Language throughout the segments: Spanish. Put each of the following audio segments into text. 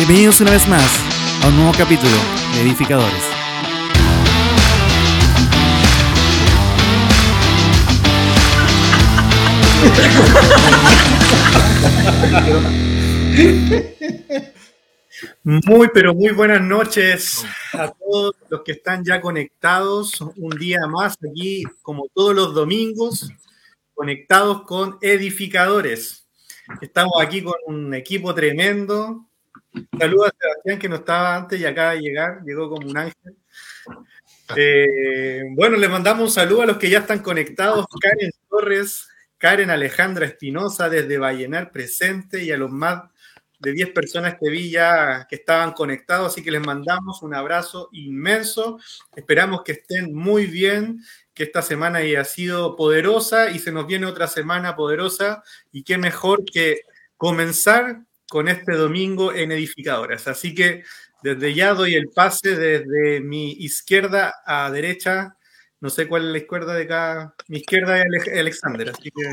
Bienvenidos una vez más a un nuevo capítulo de Edificadores. Muy, pero muy buenas noches a todos los que están ya conectados. Un día más aquí, como todos los domingos, conectados con edificadores. Estamos aquí con un equipo tremendo. Saludos a Sebastián que no estaba antes y acaba de llegar, llegó como un ángel. Eh, bueno, les mandamos un saludo a los que ya están conectados. Karen Torres, Karen Alejandra Espinosa desde Vallenar presente y a los más de 10 personas que vi ya que estaban conectados, así que les mandamos un abrazo inmenso. Esperamos que estén muy bien, que esta semana haya sido poderosa y se nos viene otra semana poderosa y qué mejor que comenzar con este domingo en edificadoras. Así que desde ya doy el pase desde mi izquierda a derecha. No sé cuál es la izquierda de acá. Mi izquierda es Alexander, así que...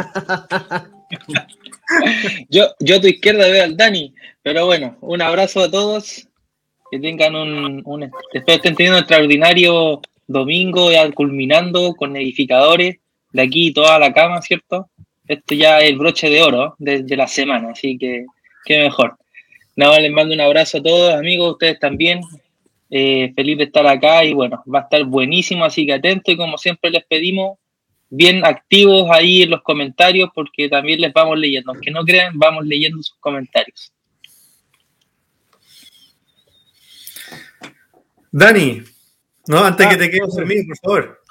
yo, yo a tu izquierda veo al Dani, pero bueno, un abrazo a todos. Que tengan un, un espero estén teniendo un extraordinario domingo, ya culminando con edificadores de aquí toda la cama, ¿cierto? Esto ya es el broche de oro de, de la semana, así que qué mejor. Nada, les mando un abrazo a todos, amigos, ustedes también. Eh, feliz de estar acá y bueno, va a estar buenísimo, así que atento y como siempre les pedimos, bien activos ahí en los comentarios porque también les vamos leyendo. Aunque no crean, vamos leyendo sus comentarios. Dani, no, antes que te quedes dormido, por favor.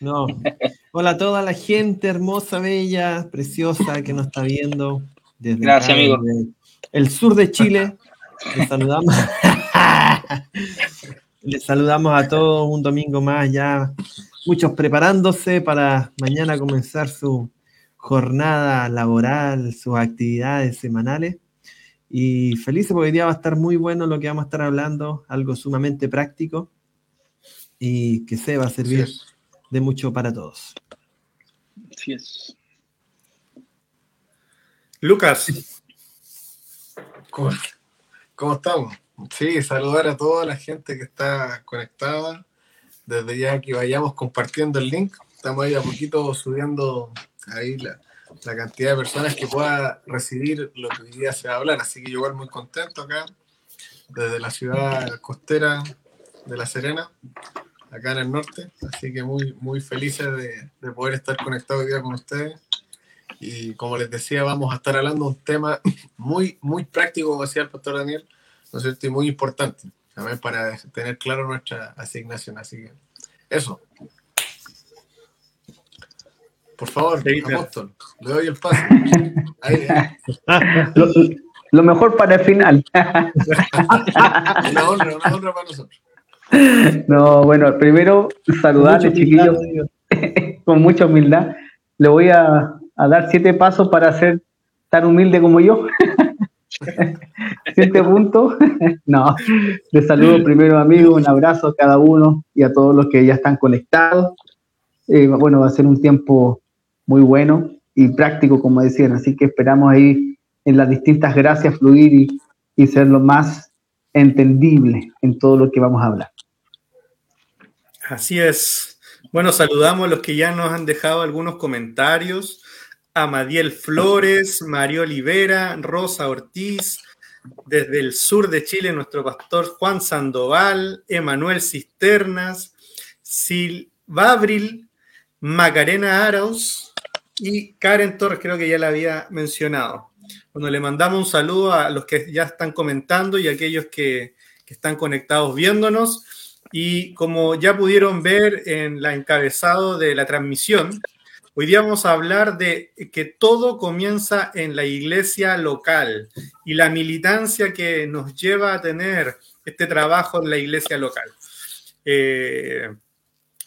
No. Hola a toda la gente hermosa, bella, preciosa que nos está viendo. Desde Gracias, acá, amigo. desde el sur de Chile. Les saludamos. Les saludamos a todos un domingo más ya. Muchos preparándose para mañana comenzar su jornada laboral, sus actividades semanales. Y felices porque hoy día va a estar muy bueno lo que vamos a estar hablando, algo sumamente práctico y que se va a servir Sí. de mucho para todos. Así es. Lucas, ¿Cómo, cómo estamos? Sí, saludar a toda la gente que está conectada. Desde ya que vayamos compartiendo el link. Estamos ahí a poquito subiendo ahí la, la cantidad de personas que pueda recibir lo que hoy día se va a hablar. Así que yo igual muy contento acá, desde la ciudad costera de La Serena, acá en el norte. Así que muy, muy felices de, de poder estar conectado hoy día con ustedes. Y como les decía, vamos a estar hablando de un tema muy, muy práctico, como decía el pastor Daniel, ¿no es cierto? Y muy importante, también para tener claro nuestra asignación. Así que, eso. Por favor, apóstol, le doy el paso. Ahí, ahí. Lo, lo mejor para el final. una honra, una honra para nosotros. No, bueno, primero saludarle, Mucha humildad, chiquillos, con mucha humildad. Le voy a, a dar siete pasos para ser tan humilde como yo. siete puntos. no, les saludo primero, amigos, un abrazo a cada uno y a todos los que ya están conectados. Eh, bueno, va a ser un tiempo muy bueno y práctico, como decían, así que esperamos ahí en las distintas gracias fluir y, y ser lo más entendible en todo lo que vamos a hablar. así es. Bueno, saludamos a los que ya nos han dejado algunos comentarios. A Madiel Flores, Mario Olivera, Rosa Ortiz, desde el sur de Chile, nuestro pastor Juan Sandoval, Emanuel Cisternas, Silvabril, Macarena Arauz y Karen Torres, creo que ya la había mencionado. Bueno, le mandamos un saludo a los que ya están comentando y a aquellos que, que están conectados viéndonos. Y como ya pudieron ver en la encabezado de la transmisión, hoy día vamos a hablar de que todo comienza en la iglesia local y la militancia que nos lleva a tener este trabajo en la iglesia local. Eh,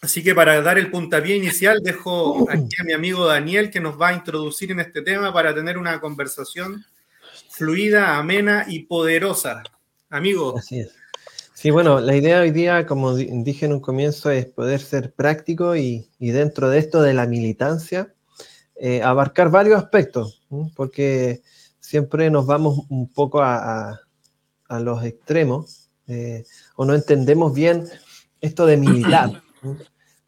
así que para dar el puntapié inicial, dejo aquí a mi amigo Daniel que nos va a introducir en este tema para tener una conversación fluida, amena y poderosa. Amigo, Así es. Sí, bueno, la idea hoy día, como di- dije en un comienzo, es poder ser práctico y, y dentro de esto de la militancia, eh, abarcar varios aspectos, porque siempre nos vamos un poco a, a- los extremos eh, o no entendemos bien esto de militar.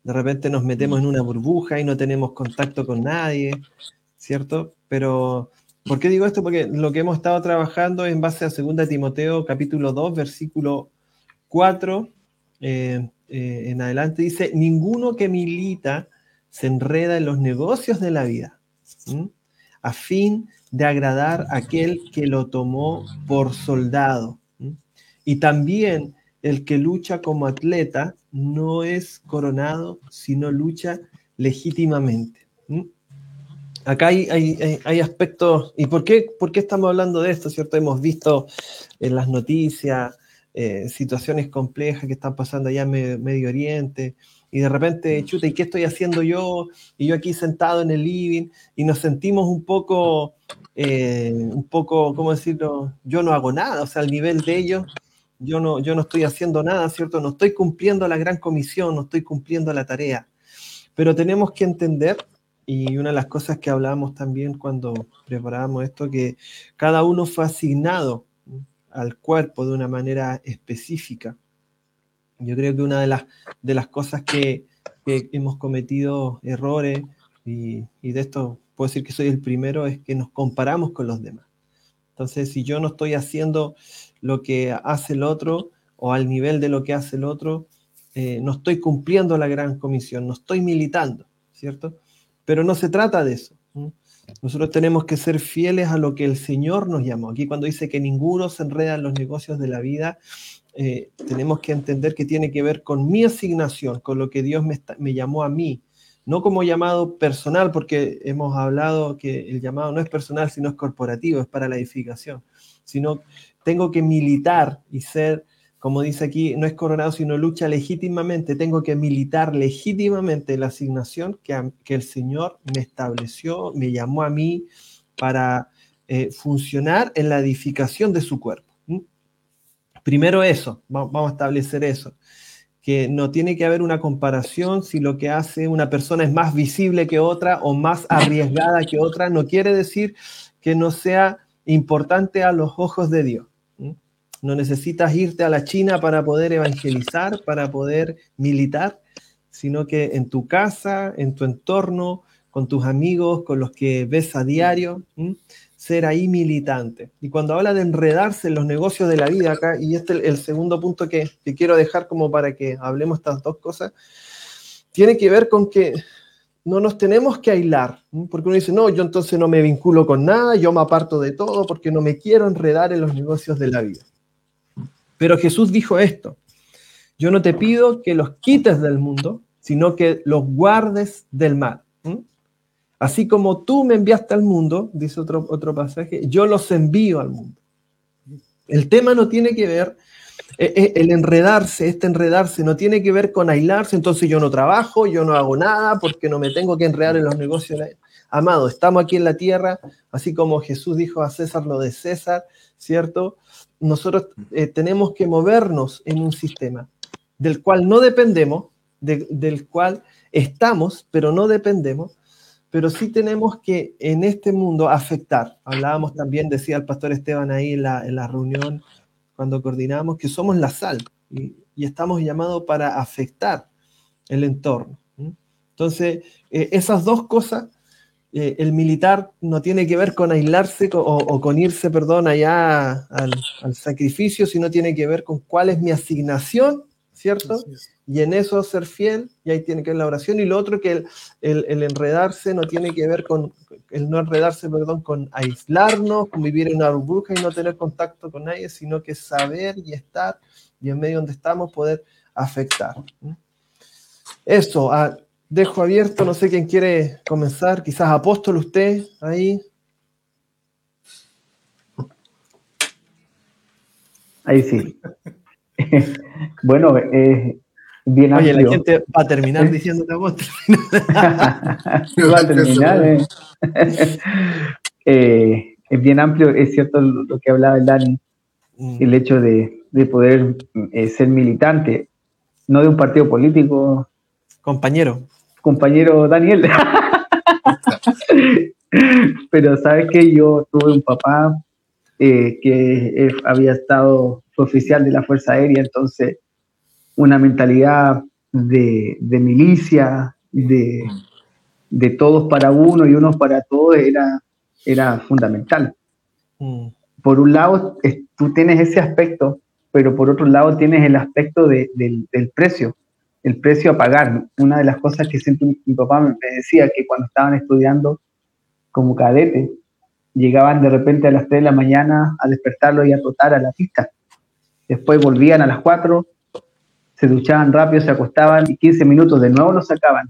De repente nos metemos en una burbuja y no tenemos contacto con nadie, ¿cierto? Pero, ¿por qué digo esto? Porque lo que hemos estado trabajando en base a 2 Timoteo capítulo 2, versículo 4 eh, eh, en adelante, dice, ninguno que milita se enreda en los negocios de la vida, a fin de agradar a aquel que lo tomó por soldado. Y también el que lucha como atleta no es coronado, sino lucha legítimamente. Acá hay, aspectos, ¿y por qué, por qué estamos hablando de esto? ¿Cierto? Hemos visto en las noticias eh, situaciones complejas que están pasando allá en Medio Oriente, y de repente, chuta, ¿y qué estoy haciendo yo? Y yo aquí sentado en el living, y nos sentimos un poco, eh, un poco, ¿cómo decirlo? Yo no hago nada, o sea, al nivel de ellos, yo no, yo no estoy haciendo nada, ¿cierto? No estoy cumpliendo la gran comisión, no estoy cumpliendo la tarea. Pero tenemos que entender, y una de las cosas que hablábamos también cuando preparábamos esto, que cada uno fue asignado al cuerpo de una manera específica. Yo creo que una de las, de las cosas que, hemos cometido errores, y, de esto puedo decir que soy el primero, es que nos comparamos con los demás. Entonces, si yo no estoy haciendo lo que hace el otro o al nivel de lo que hace el otro, eh, no estoy cumpliendo la gran comisión, no estoy militando, ¿cierto? Pero no se trata de eso. Nosotros tenemos que ser fieles a lo que el Señor nos llamó. Aquí cuando dice que ninguno se enreda en los negocios de la vida, eh, tenemos que entender que tiene que ver con mi asignación, con lo que Dios me, me llamó a mí, no como llamado personal, porque hemos hablado que el llamado no es personal, sino es corporativo, es para la edificación, sino tengo que militar y ser, como dice aquí, no es coronado, sino lucha legítimamente, tengo que militar legítimamente la asignación que, el Señor me estableció, me llamó a mí para eh, funcionar en la edificación de su cuerpo. Primero eso, vamos a establecer eso, que no tiene que haber una comparación si lo que hace una persona es más visible que otra o más arriesgada que otra, no quiere decir que no sea importante a los ojos de Dios. No necesitas irte a la China para poder evangelizar, para poder militar, sino que en tu casa, en tu entorno, con tus amigos, con los que ves a diario, ser ahí militante. Y cuando habla de enredarse en los negocios de la vida acá, y este es el segundo punto que, quiero dejar como para que hablemos estas dos cosas, tiene que ver con que no nos tenemos que aislar, porque uno dice, no, yo entonces no me vinculo con nada, yo me aparto de todo porque no me quiero enredar en los negocios de la vida. Pero Jesús dijo esto, yo no te pido que los quites del mundo, sino que los guardes del mal. Así como tú me enviaste al mundo, dice otro, otro pasaje, yo los envío al mundo. El tema no tiene que ver, eh, eh, el enredarse, este enredarse no tiene que ver con aislarse, entonces yo no trabajo, yo no hago nada porque no me tengo que enredar en los negocios. Amado, estamos aquí en la tierra, así como Jesús dijo a César lo de César, ¿cierto? Nosotros eh, tenemos que movernos en un sistema del cual no dependemos, del cual estamos, pero no dependemos, pero sí tenemos que en este mundo afectar. Hablábamos también, decía el pastor Esteban ahí en la, reunión, cuando coordinamos, que somos la sal y, estamos llamados para afectar el entorno. Entonces, eh, esas dos cosas eh, el militar no tiene que ver con aislarse o, con irse, perdón, allá al, sacrificio, sino tiene que ver con cuál es mi asignación, ¿cierto? Y en eso ser fiel, y ahí tiene que ver la oración. Y lo otro que el, enredarse no tiene que ver con, el no enredarse, perdón, con aislarnos, con vivir en una burbuja y no tener contacto con nadie, sino que saber y estar, y en medio donde estamos poder afectar. Eso, a, Dejo abierto, no sé quién quiere comenzar, quizás apóstol usted ahí. Ahí sí. bueno, eh, bien Oye, la gente va a terminar diciendo apóstol. va a terminar. Eh. Eh, es bien amplio, es cierto lo que hablaba el Dani, mm. el hecho de, de poder eh, ser militante, no de un partido político. Compañero compañero Daniel. Pero sabes que yo tuve un papá eh, que eh, había estado, oficial de la Fuerza Aérea, entonces una mentalidad de, de milicia, de, de todos para uno y uno para todos era, era fundamental. Mm. Por un lado, es- tú tienes ese aspecto, pero por otro lado tienes el aspecto de- del, del precio, el precio a pagar. Una de las cosas que siempre mi, papá me decía que cuando estaban estudiando como cadete, llegaban de repente a las 3 de la mañana a despertarlo y a trotar a la pista. Después volvían a las 4, se duchaban rápido, se acostaban y 15 minutos de nuevo los sacaban.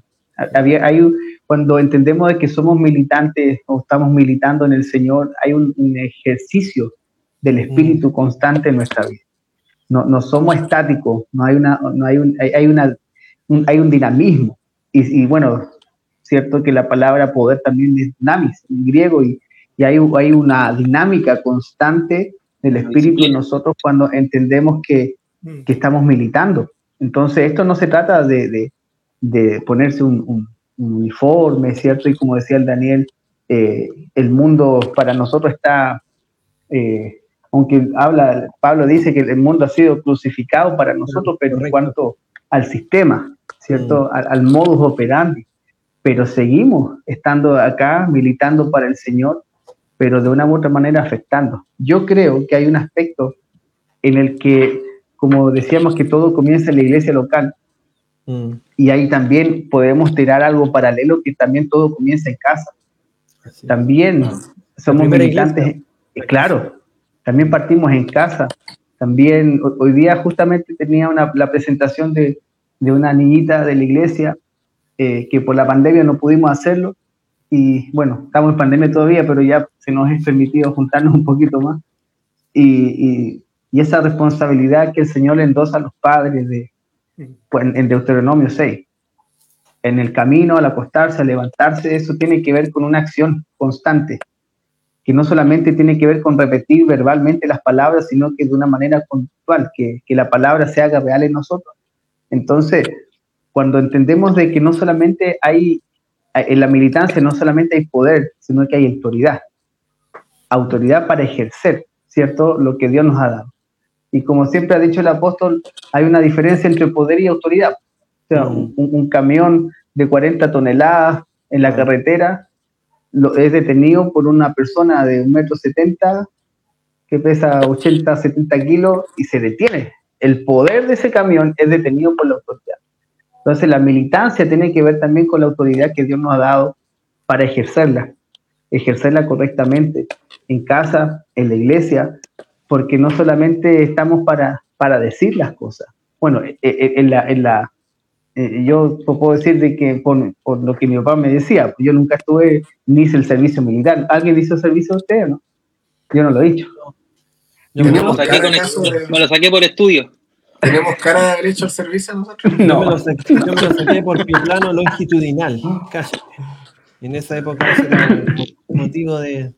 Había, hay, cuando entendemos de que somos militantes o estamos militando en el Señor, hay un, un ejercicio del espíritu constante en nuestra vida. No, no somos estáticos, no hay, una, no hay, un, hay, hay una, un, hay un dinamismo. Y, y bueno, cierto que la palabra poder también es dinamis en griego y, y hay, hay una dinámica constante del espíritu en nosotros cuando entendemos que, Mm. que estamos militando. Entonces, esto no se trata de, de, de ponerse un, un- un uniforme, ¿cierto? Y como decía el Daniel, eh, el mundo para nosotros está, eh, aunque habla, Pablo dice que el mundo ha sido crucificado para nosotros, pero en cuanto al sistema, ¿cierto? Al, al modus operandi, pero seguimos estando acá militando para el Señor, pero de una u otra manera afectando. Yo creo que hay un aspecto en el que, como decíamos, que todo comienza en la iglesia local, Mm. y ahí también podemos tirar algo paralelo que también todo comienza en casa. Así. También somos militantes, iglesia. claro, también partimos en casa. También ho- hoy día justamente tenía una, la presentación de, de una niñita de la iglesia eh, que por la pandemia no pudimos hacerlo. Y bueno, estamos en pandemia todavía, pero ya se nos es permitido juntarnos un poquito más. Y, y- y esa responsabilidad que el Señor le endosa a los padres de, pues, en Deuteronomio 6. En el camino, al acostarse, al levantarse, eso tiene que ver con una acción constante, que no solamente tiene que ver con repetir verbalmente las palabras, sino que de una manera puntual, que, que la palabra se haga real en nosotros. Entonces, cuando entendemos de que no solamente hay, en la militancia no solamente hay poder, sino que hay autoridad. Autoridad para ejercer, ¿cierto? Lo que Dios nos ha dado. Y como siempre ha dicho el apóstol, hay una diferencia entre poder y autoridad. O sea, un, un camión de 40 toneladas en la carretera lo, es detenido por una persona de un metro setenta que pesa 80, 70 kilos y se detiene. El poder de ese camión es detenido por la autoridad. Entonces la militancia tiene que ver también con la autoridad que Dios nos ha dado para ejercerla, ejercerla correctamente en casa, en la iglesia, porque no solamente estamos para, para decir las cosas. Bueno, eh, eh, en la, en la, eh, yo puedo decir de que por, por, lo que mi papá me decía, yo nunca estuve ni hice el servicio militar. ¿Alguien hizo servicio de usted o no? Yo no lo he dicho. Yo me lo, saqué con de... me lo saqué por estudio. ¿Tenemos cara de derecho al servicio nosotros? No. Yo me lo saqué, yo me lo saqué por plano longitudinal. Casi. En esa época ese era el motivo de,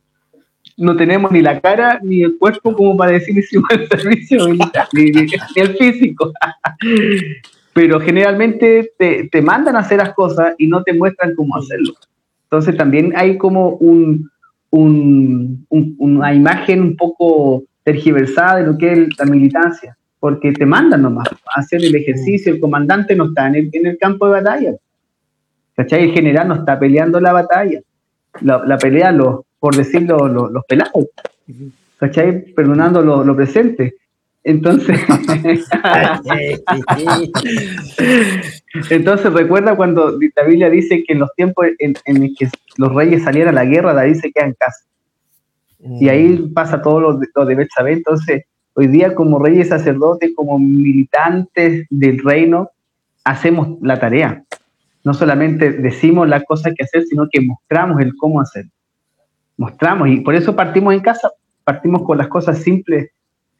no tenemos ni la cara ni el cuerpo como para decir hicimos el servicio militar, ni, ni, ni, el físico. Pero generalmente te, te, mandan a hacer las cosas y no te muestran cómo hacerlo. Entonces también hay como un, un, un, una imagen un poco tergiversada de lo que es la militancia, porque te mandan nomás a hacer el ejercicio, el comandante no está en el, en el campo de batalla. ¿Cachai? El general no está peleando la batalla. La, la pelea los, por decirlo, los, los pelados, ¿cachai? Perdonando lo, lo presente. Entonces, entonces recuerda cuando la Biblia dice que en los tiempos en, en que los reyes salían a la guerra, David se queda en casa. Y ahí pasa todo lo, lo de Betsabé. Entonces, hoy día como reyes sacerdotes, como militantes del reino, hacemos la tarea. No solamente decimos las cosas que hacer, sino que mostramos el cómo hacer mostramos y por eso partimos en casa, partimos con las cosas simples,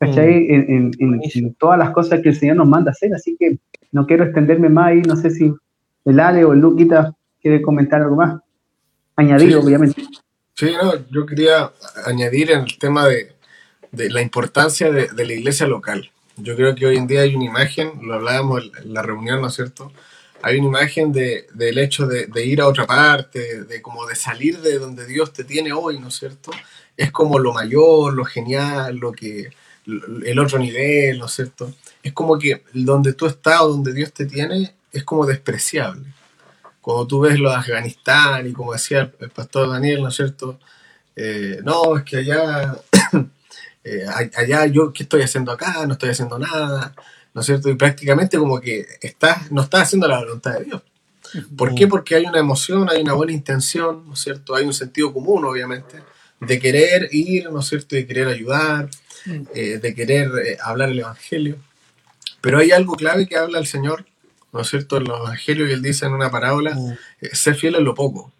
¿cachai? Mm. En, en, en, en, todas las cosas que el Señor nos manda hacer, así que no quiero extenderme más ahí, no sé si el Ale o el Luquita quiere comentar algo más, añadir sí. obviamente. Sí, no, yo quería añadir en el tema de, de la importancia de, de, la iglesia local. Yo creo que hoy en día hay una imagen, lo hablábamos en la reunión, ¿no es cierto? hay una imagen de, del hecho de, de, ir a otra parte, de como de salir de donde Dios te tiene hoy, ¿no es cierto? es como lo mayor, lo genial, lo que el otro nivel, ¿no es cierto? Es como que donde tú estás o donde Dios te tiene es como despreciable. Cuando tú ves lo de Afganistán y como decía el, pastor Daniel, ¿no es cierto? Eh, no, es que allá, eh, allá yo, ¿qué estoy haciendo acá? No estoy haciendo nada, ¿no es cierto? Y prácticamente como que estás, no estás haciendo la voluntad de Dios. ¿Por qué? Porque hay una emoción, hay una buena intención, ¿no es cierto? Hay un sentido común, obviamente, de querer ir, ¿no es cierto? De querer ayudar, eh, de querer eh, hablar el Evangelio. Pero hay algo clave que habla el Señor, ¿no es cierto? En los Evangelios y Él dice en una parábola, eh, sé fiel en lo poco.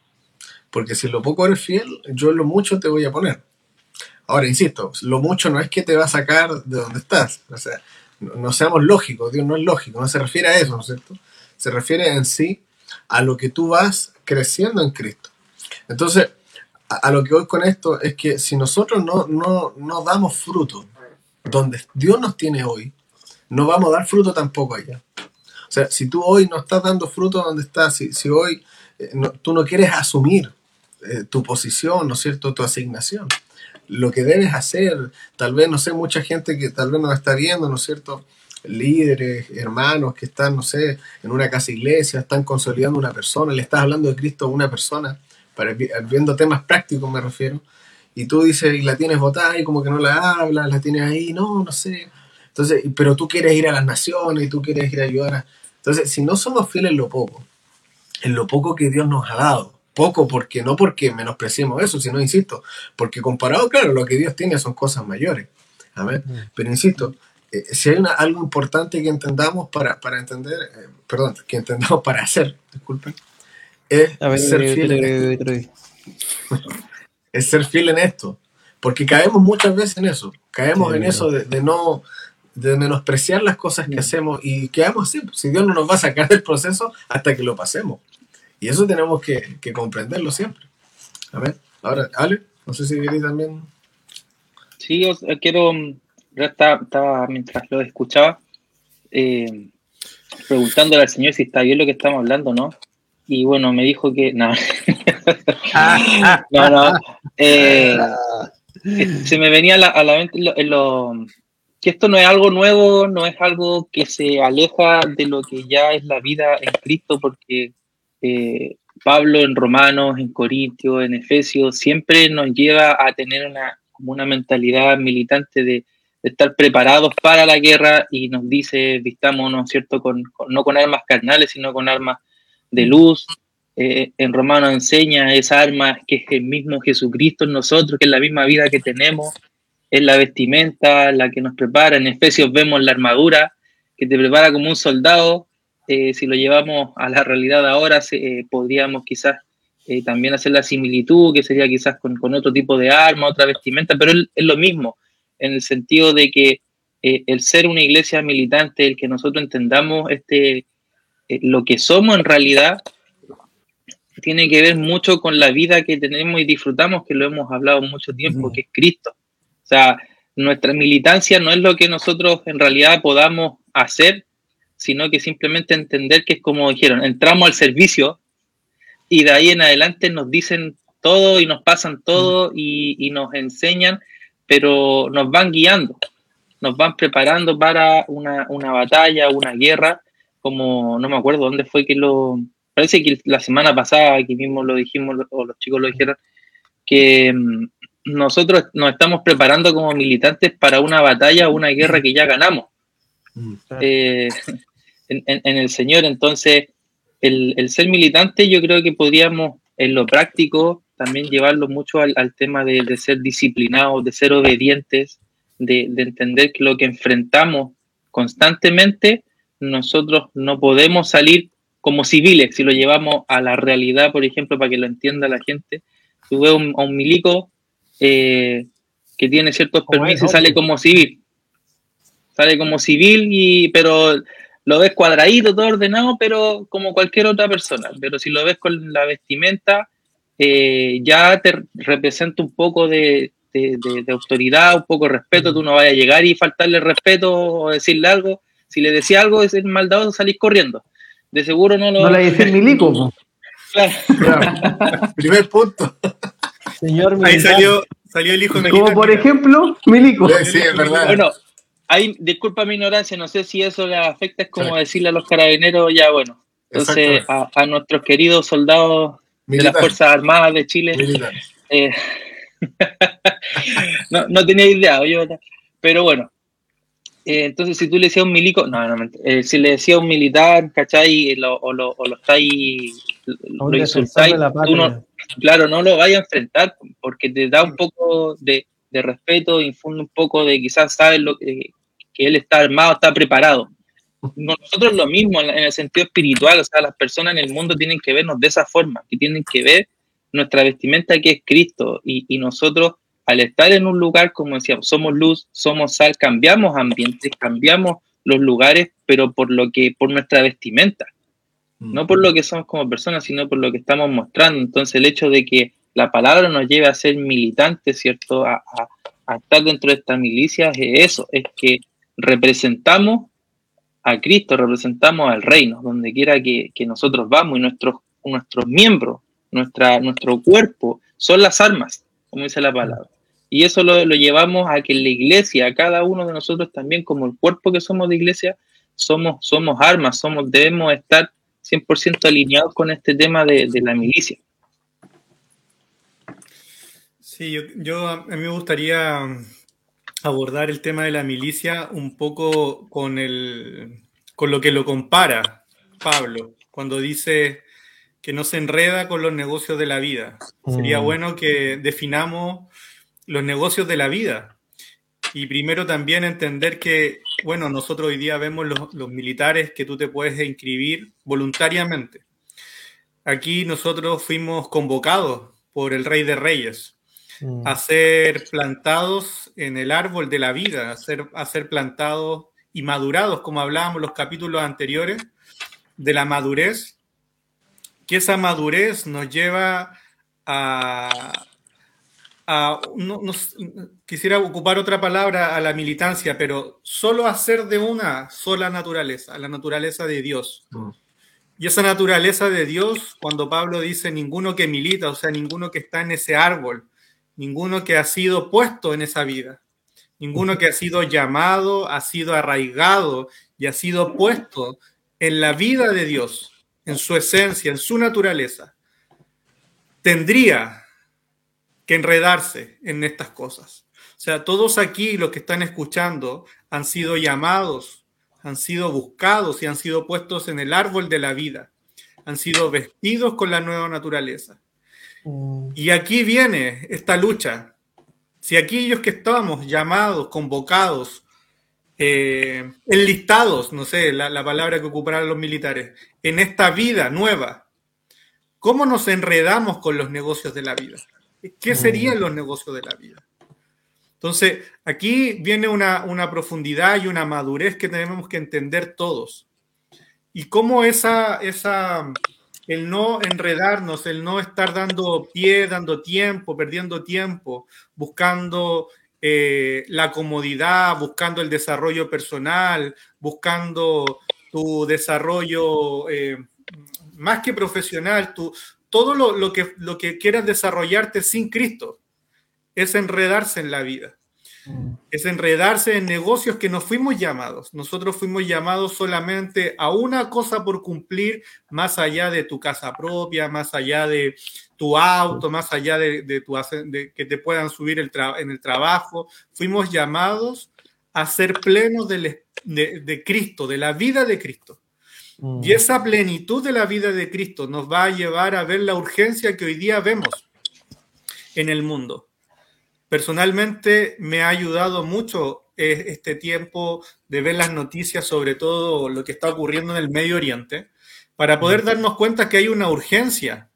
Porque si en lo poco eres fiel, yo en lo mucho te voy a poner. Ahora, insisto, lo mucho no es que te va a sacar de donde estás. O sea, no, no seamos lógicos, Dios no es lógico, no se refiere a eso, ¿no es cierto? Se refiere en sí a lo que tú vas creciendo en Cristo. Entonces, a, lo que voy con esto es que si nosotros no, no, damos fruto donde Dios nos tiene hoy, no vamos a dar fruto tampoco allá. O sea, si tú hoy no estás dando fruto donde estás, si, si hoy eh, tú no quieres asumir eh, tu posición, ¿no es cierto?, tu asignación. Lo que debes hacer, tal vez, no sé, mucha gente que tal vez nos está viendo, ¿no es cierto?, líderes, hermanos que están, no sé, en una casa iglesia, están consolidando una persona, le estás hablando de Cristo a una persona, para, viendo temas prácticos me refiero, y tú dices, y la tienes votada y como que no la hablas, la tienes ahí, no, no sé. Entonces, pero tú quieres ir a las naciones y tú quieres ir a ayudar a... Entonces, si no somos fieles en lo poco, en lo poco que Dios nos ha dado, poco porque no porque menospreciemos eso, sino, insisto, porque comparado, claro, lo que Dios tiene son cosas mayores. Amén. Mm. Pero insisto, eh, si hay algo importante que entendamos para, para entender, eh, perdón, que entendamos para hacer, disculpen, es ser fiel en esto. es ser fiel en esto. Porque caemos muchas veces en eso. Caemos en eso de, no de menospreciar las cosas que mm. hacemos y quedamos así. Si Dios no nos va a sacar del proceso hasta que lo pasemos. Y eso tenemos que, comprenderlo siempre. A ver, ahora, Ale, no sé si queréis también. Sí, yo quiero estaba, mientras lo escuchaba, eh, preguntándole al Señor si está bien lo que estamos hablando, ¿no? Y bueno, me dijo que. No, no, no. Eh, se me venía a la, mente lo, que esto no es algo nuevo, no es algo que se aleja de lo que ya es la vida en Cristo, porque eh, Pablo en Romanos, en Corintios, en Efesios, siempre nos lleva a tener una, como una mentalidad militante de estar preparados para la guerra y nos dice, vistámonos, ¿cierto?, con, no con armas carnales, sino con armas de luz. Eh, en Romano enseña esa arma que es el mismo Jesucristo en nosotros, que es la misma vida que tenemos, es la vestimenta la que nos prepara. En Efesios vemos la armadura que te prepara como un soldado. Eh, si lo llevamos a la realidad ahora, eh, podríamos quizás también hacer la similitud, que sería quizás con, otro tipo de arma, otra vestimenta, pero es lo mismo en el sentido de que el ser una iglesia militante, el que nosotros entendamos este, eh, lo que somos en realidad, tiene que ver mucho con la vida que tenemos y disfrutamos, que lo hemos hablado mucho tiempo, que es Cristo. O sea, nuestra militancia no es lo que nosotros en realidad podamos hacer, sino que simplemente entender que es como dijeron, entramos al servicio y de ahí en adelante nos dicen todo y nos pasan todo y, y nos enseñan pero nos van guiando, nos van preparando para una, batalla, una guerra, como no me acuerdo dónde fue que lo, parece que la semana pasada, aquí mismo lo dijimos, o los chicos lo dijeron, que mm, nosotros nos estamos preparando como militantes para una batalla una guerra que ya ganamos mm. eh, en, el Señor. Entonces, el, el, ser militante yo creo que podríamos en lo práctico también llevarlo mucho al, tema de, ser disciplinados, de ser obedientes, de, entender que lo que enfrentamos constantemente, nosotros no podemos salir como civiles, si lo llevamos a la realidad, por ejemplo, para que lo entienda la gente. Tú ves a un milico eh, que tiene ciertos permisos y sale como civil. Sale como civil, y, pero lo ves cuadradito, todo ordenado, pero como cualquier otra persona. Pero si lo ves con la vestimenta, eh, ya te representa un poco de, autoridad, un poco de respeto, tú no vayas a llegar y faltarle respeto o decirle algo. Si le decía algo, es el maldadoso, salís corriendo. De seguro no lo... No le dices milico. Claro. Primer punto. Señor Ahí salió, Salió el hijo de Como por ejemplo, Milico. Sí, sí, es verdad. Bueno, ahí, disculpa mi ignorancia, no sé si eso le afecta, es como Sí. decirle a los carabineros, ya bueno. Entonces, a, a nuestros queridos soldados de las Fuerzas Armadas de Chile, militar. eh, no, no tenía idea, oye, pero bueno. Eh, entonces, si tú le decías a un milico, no, no, eh, si le decías a un militar, ¿cachai? Lo- o, lo, o lo estáis, lo defensor insultáis, tú no- claro, no lo vaya a enfrentar porque te da un poco de, de respeto, infunde un poco de quizás sabes lo que, que él está armado, está preparado. Nosotros lo mismo en el sentido espiritual, o sea, las personas en el mundo tienen que vernos de esa forma, que tienen que ver nuestra vestimenta que es Cristo y, y nosotros al estar en un lugar, como decíamos, somos luz, somos sal, cambiamos ambientes, cambiamos los lugares, pero por lo que, por nuestra vestimenta no por lo que somos como personas, sino por lo que estamos mostrando. Entonces, el hecho de que la palabra nos lleve a ser militantes, ¿cierto? A, a- a estar dentro de estas milicias, es eso, es que representamos a Cristo, representamos al reino, donde quiera que, que nosotros vamos, y nuestros, nuestros miembros, nuestra, nuestro cuerpo, son las armas, como dice la palabra. Y eso lo, lo llevamos a que la iglesia, a cada uno de nosotros también, como el cuerpo que somos de iglesia, somos, somos armas, somos, debemos estar 100% alineados con este tema de, de la milicia. Sí, yo, yo a mí me gustaría abordar el tema de la milicia un poco con, el, con lo que lo compara Pablo, cuando dice que no se enreda con los negocios de la vida. Sería Mm. bueno que definamos los negocios de la vida. Y primero también entender que, bueno, nosotros hoy día vemos los, los militares que tú te puedes inscribir voluntariamente. Aquí nosotros fuimos convocados por el Rey de Reyes Mm. a ser plantados en el árbol de la vida, a ser, a ser plantados y madurados, como hablábamos los capítulos anteriores, de la madurez, que esa madurez nos lleva a... a- no- nos- quisiera ocupar otra palabra a la militancia, pero solo hacer de una sola naturaleza, la naturaleza de Dios. Mm. Y esa naturaleza de Dios, cuando Pablo dice ninguno que milita, o sea, ninguno que está en ese árbol, ninguno que ha sido puesto en esa vida, ninguno que ha sido llamado, ha sido arraigado y ha sido puesto en la vida de Dios, en su esencia, en su naturaleza, tendría que enredarse en estas cosas. O sea, todos aquí los que están escuchando han sido llamados, han sido buscados y han sido puestos en el árbol de la vida, han sido vestidos con la nueva naturaleza. Mm. Y aquí viene esta lucha. Si aquellos que estábamos llamados, convocados, eh, enlistados, no sé, la, la palabra que ocuparán los militares, en esta vida nueva, ¿cómo nos enredamos con los negocios de la vida? ¿Qué serían los negocios de la vida? Entonces, aquí viene una, una profundidad y una madurez que tenemos que entender todos. Y cómo esa, esa, el no enredarnos, el no estar dando pie, dando tiempo, perdiendo tiempo, buscando eh, la comodidad, buscando el desarrollo personal, buscando tu desarrollo eh, más que profesional, tu, todo lo, lo, que, lo que quieras desarrollarte sin Cristo es enredarse en la vida. Es enredarse en negocios que no fuimos llamados. Nosotros fuimos llamados solamente a una cosa por cumplir, más allá de tu casa propia, más allá de tu auto, más allá de, de, tu, de que te puedan subir el en el trabajo. Fuimos llamados a ser plenos de Cristo, de la vida de Cristo. Mm. Y esa plenitud de la vida de Cristo nos va a llevar a ver la urgencia que hoy día vemos en el mundo. Personalmente me ha ayudado mucho este tiempo de ver las noticias sobre todo lo que está ocurriendo en el Medio Oriente, para poder darnos cuenta que hay una urgencia,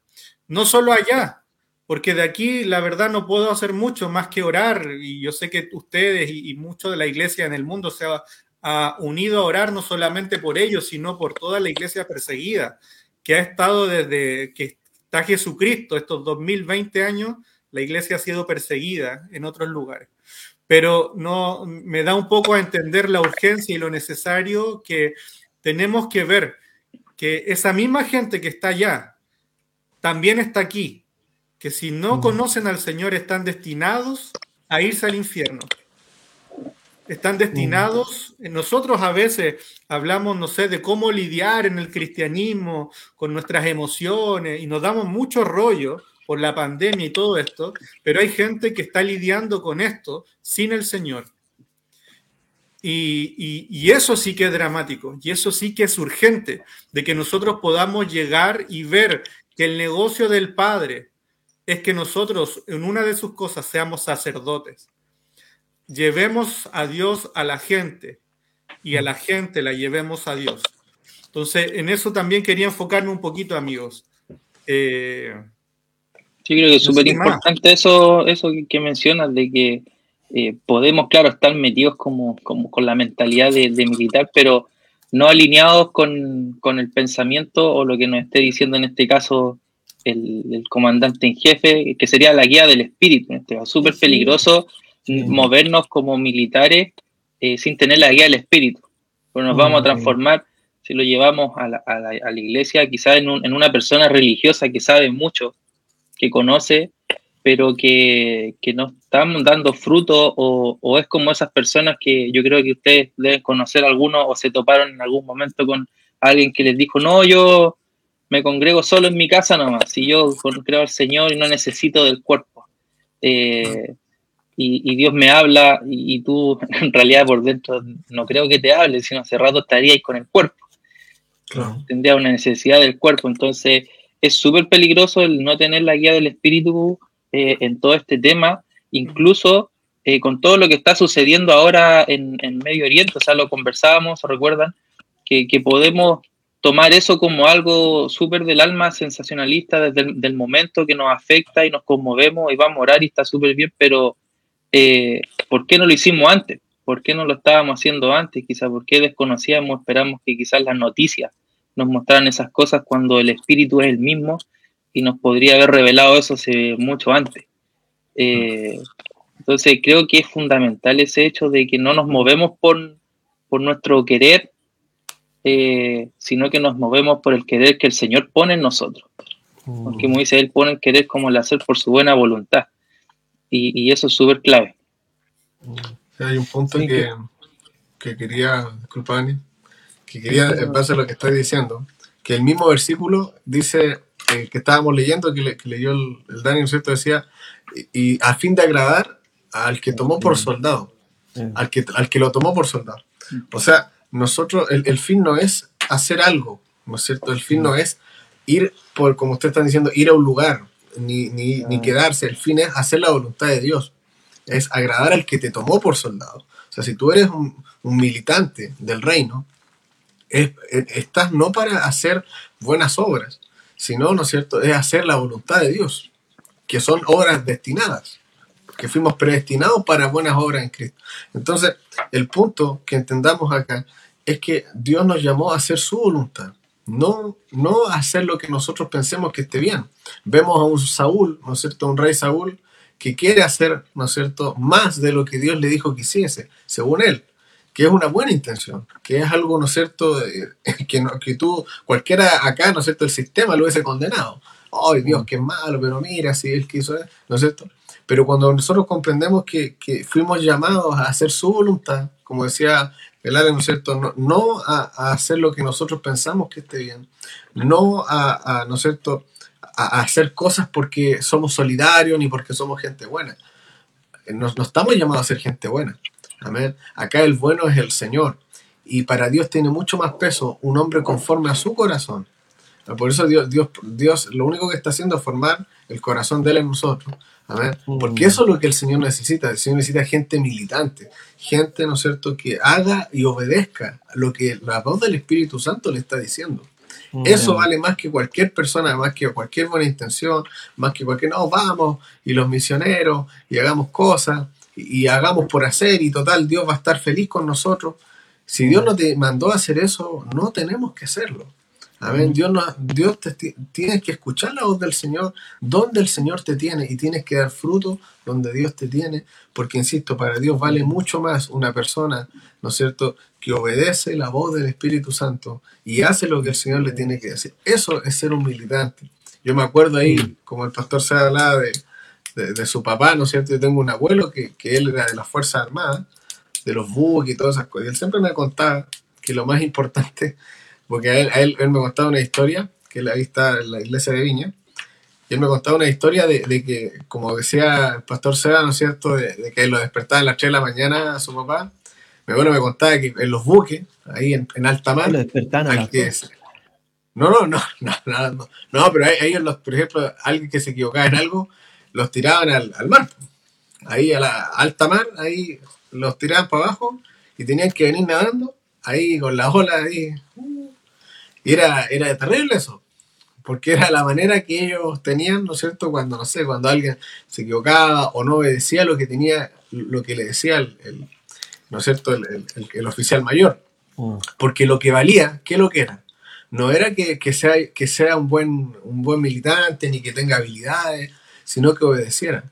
no solo allá, porque de aquí la verdad no puedo hacer mucho más que orar, y yo sé que ustedes y, y mucho de la iglesia en el mundo se ha, ha, unido a orar no solamente por ellos, sino por toda la iglesia perseguida, que ha estado desde que está Jesucristo, estos 2020 años, la iglesia ha sido perseguida en otros lugares. Pero no me da un poco a entender la urgencia y lo necesario que tenemos que ver que esa misma gente que está allá también está aquí que si no conocen al Señor están destinados a irse al infierno. Están destinados, nosotros a veces hablamos, no sé, de cómo lidiar en el cristianismo con nuestras emociones y nos damos mucho rollo por la pandemia y todo esto, pero hay gente que está lidiando con esto sin el Señor. Y, y- y eso sí que es dramático, y eso sí que es urgente, de que nosotros podamos llegar y ver que el negocio del Padre es que nosotros en una de sus cosas seamos sacerdotes. Llevemos a Dios a la gente y a la gente la llevemos a Dios. Entonces, en eso también quería enfocarme un poquito, amigos. Eh, Sí, creo que es súper importante eso, eso que, mencionas, de que eh, podemos, claro, estar metidos como, como con la mentalidad de, de militar, pero no alineados con, con el pensamiento o lo que nos esté diciendo en este caso el, el comandante en jefe, que sería la guía del espíritu. en este caso. Súper peligroso Sí. Movernos como militares eh, sin tener la guía del espíritu, porque nos vamos a ok. transformar si lo llevamos a la, a la- a la iglesia, quizás en, un- en una persona religiosa que sabe mucho, que conoce, pero que, que no están dando fruto o, o es como esas personas que yo creo que ustedes deben conocer algunos o se toparon en algún momento con alguien que les dijo, no, yo me congrego solo en mi casa nomás, si yo creo al Señor y no necesito del cuerpo. Eh, y, y Dios me habla y, y tú en realidad por dentro no creo que te hable, sino hace rato estaríais con el cuerpo Claro. tendría una necesidad del cuerpo. Entonces, es súper peligroso el no tener la guía del espíritu eh, en todo este tema, incluso eh, con todo lo que está sucediendo ahora en, en Medio Oriente. O sea, lo conversábamos, recuerdan, que, que podemos tomar eso como algo súper del alma sensacionalista desde el del momento que nos afecta y nos conmovemos y vamos a orar y está súper bien, pero eh, ¿por qué no lo hicimos antes? ¿Por qué no lo estábamos haciendo antes? Quizás por qué desconocíamos, esperamos que quizás las noticias nos mostraran esas cosas cuando el espíritu es el mismo y nos podría haber revelado eso hace mucho antes. Eh, entonces creo que es fundamental ese hecho de que no nos movemos por, por nuestro querer, eh, sino que nos movemos por el querer que el Señor pone en nosotros. Porque como dice, Él pone el querer como el hacer por su buena voluntad. Y, y eso es súper clave. Sí, Hay un punto Sí, que, que quería, disculpa Dani, que quería, en base a lo que estás diciendo, que el mismo versículo dice eh, que estábamos leyendo, que, le- que leyó el, el Dani, ¿no es cierto? Decía, y, y a fin de agradar al que tomó por soldado, al que, al que lo tomó por soldado. O sea, nosotros, el, el fin no es hacer algo, ¿no es cierto? El fin no es ir por, como usted está diciendo, ir a un lugar, ni, ni, ni quedarse. El fin es hacer la voluntad de Dios. Es agradar al que te tomó por soldado. O sea, si tú eres un, un militante del reino, es- es- estás no para hacer buenas obras, sino, ¿no es cierto?, es hacer la voluntad de Dios, que son obras destinadas, que fuimos predestinados para buenas obras en Cristo. Entonces, el punto que entendamos acá es que Dios nos llamó a hacer su voluntad, no, no hacer lo que nosotros pensemos que esté bien. Vemos a un Saúl, ¿no es cierto?, un rey Saúl, que quiere hacer, ¿no es cierto?, más de lo que Dios le dijo que hiciese, según él que es una buena intención, que es algo, ¿no es cierto?, eh, que, no- que tú, cualquiera acá, ¿no es cierto?, el sistema lo hubiese condenado. ¡Ay, Dios, qué malo! Pero mira, si él quiso, ¿no es cierto? Pero cuando nosotros comprendemos que, que fuimos llamados a hacer su voluntad, como decía el área, ¿no es cierto?, no, no a, hacer lo que nosotros pensamos que esté bien, no a, ¿no es cierto?, a, hacer cosas porque somos solidarios ni porque somos gente buena. Eh, No, no estamos llamados a ser gente buena. Amén. Acá el bueno es el Señor. Y para Dios tiene mucho más peso un hombre conforme a su corazón. Por eso Dios, Dios, Dios lo único que está haciendo es formar el corazón de Él en nosotros. Amén. Porque eso es lo que el Señor necesita. El Señor necesita gente militante. Gente, ¿no es cierto?, que haga y obedezca lo que la voz del Espíritu Santo le está diciendo. Eso vale más que cualquier persona, más que cualquier buena intención, más que cualquier, no, vamos, y los misioneros, y hagamos cosas, y, y hagamos por hacer, y total, Dios va a estar feliz con nosotros. Si Dios no te mandó a hacer eso, no tenemos que hacerlo. Amén. Dios, no, Dios te, ti- tienes que escuchar la voz del Señor, donde el Señor te tiene, y tienes que dar fruto donde Dios te tiene, porque insisto, para Dios vale mucho más una persona, ¿no es cierto?, que obedece la voz del Espíritu Santo y hace lo que el Señor le tiene que decir. Eso es ser un militante. Yo me acuerdo ahí, como el pastor se hablaba de, de, de su papá, ¿no es cierto? Yo tengo un abuelo que, que él era de las Fuerzas Armadas, de los buques y todas esas cosas. Y él siempre me contaba que lo más importante, porque a él, a él, él me contaba una historia, que la vista en la iglesia de Viña, y él me contaba una historia de, de que, como decía el pastor Seba, ¿no es cierto?, de, de que lo despertaba a las 3 de la mañana a su papá. Mi abuelo me contaba que en los buques, ahí en, en alta mar, Lo despertaban a las no, no, no, no, no, no, no, pero ahí- ellos, los, por ejemplo, alguien que se equivocaba en algo, los tiraban al, al mar. Ahí a la alta mar, ahí los tiraban para abajo y tenían que venir nadando, ahí con las olas ahí. Y era, era terrible eso, porque era la manera que ellos tenían, ¿no es cierto? Cuando, no sé, cuando alguien se equivocaba o no obedecía lo que tenía, lo que le decía el, el- ¿no es cierto? El, el- oficial mayor. Mm. Porque lo que valía, ¿qué es lo que era? No era que, que sea, que sea un, buen, un buen militante ni que tenga habilidades, sino que obedeciera.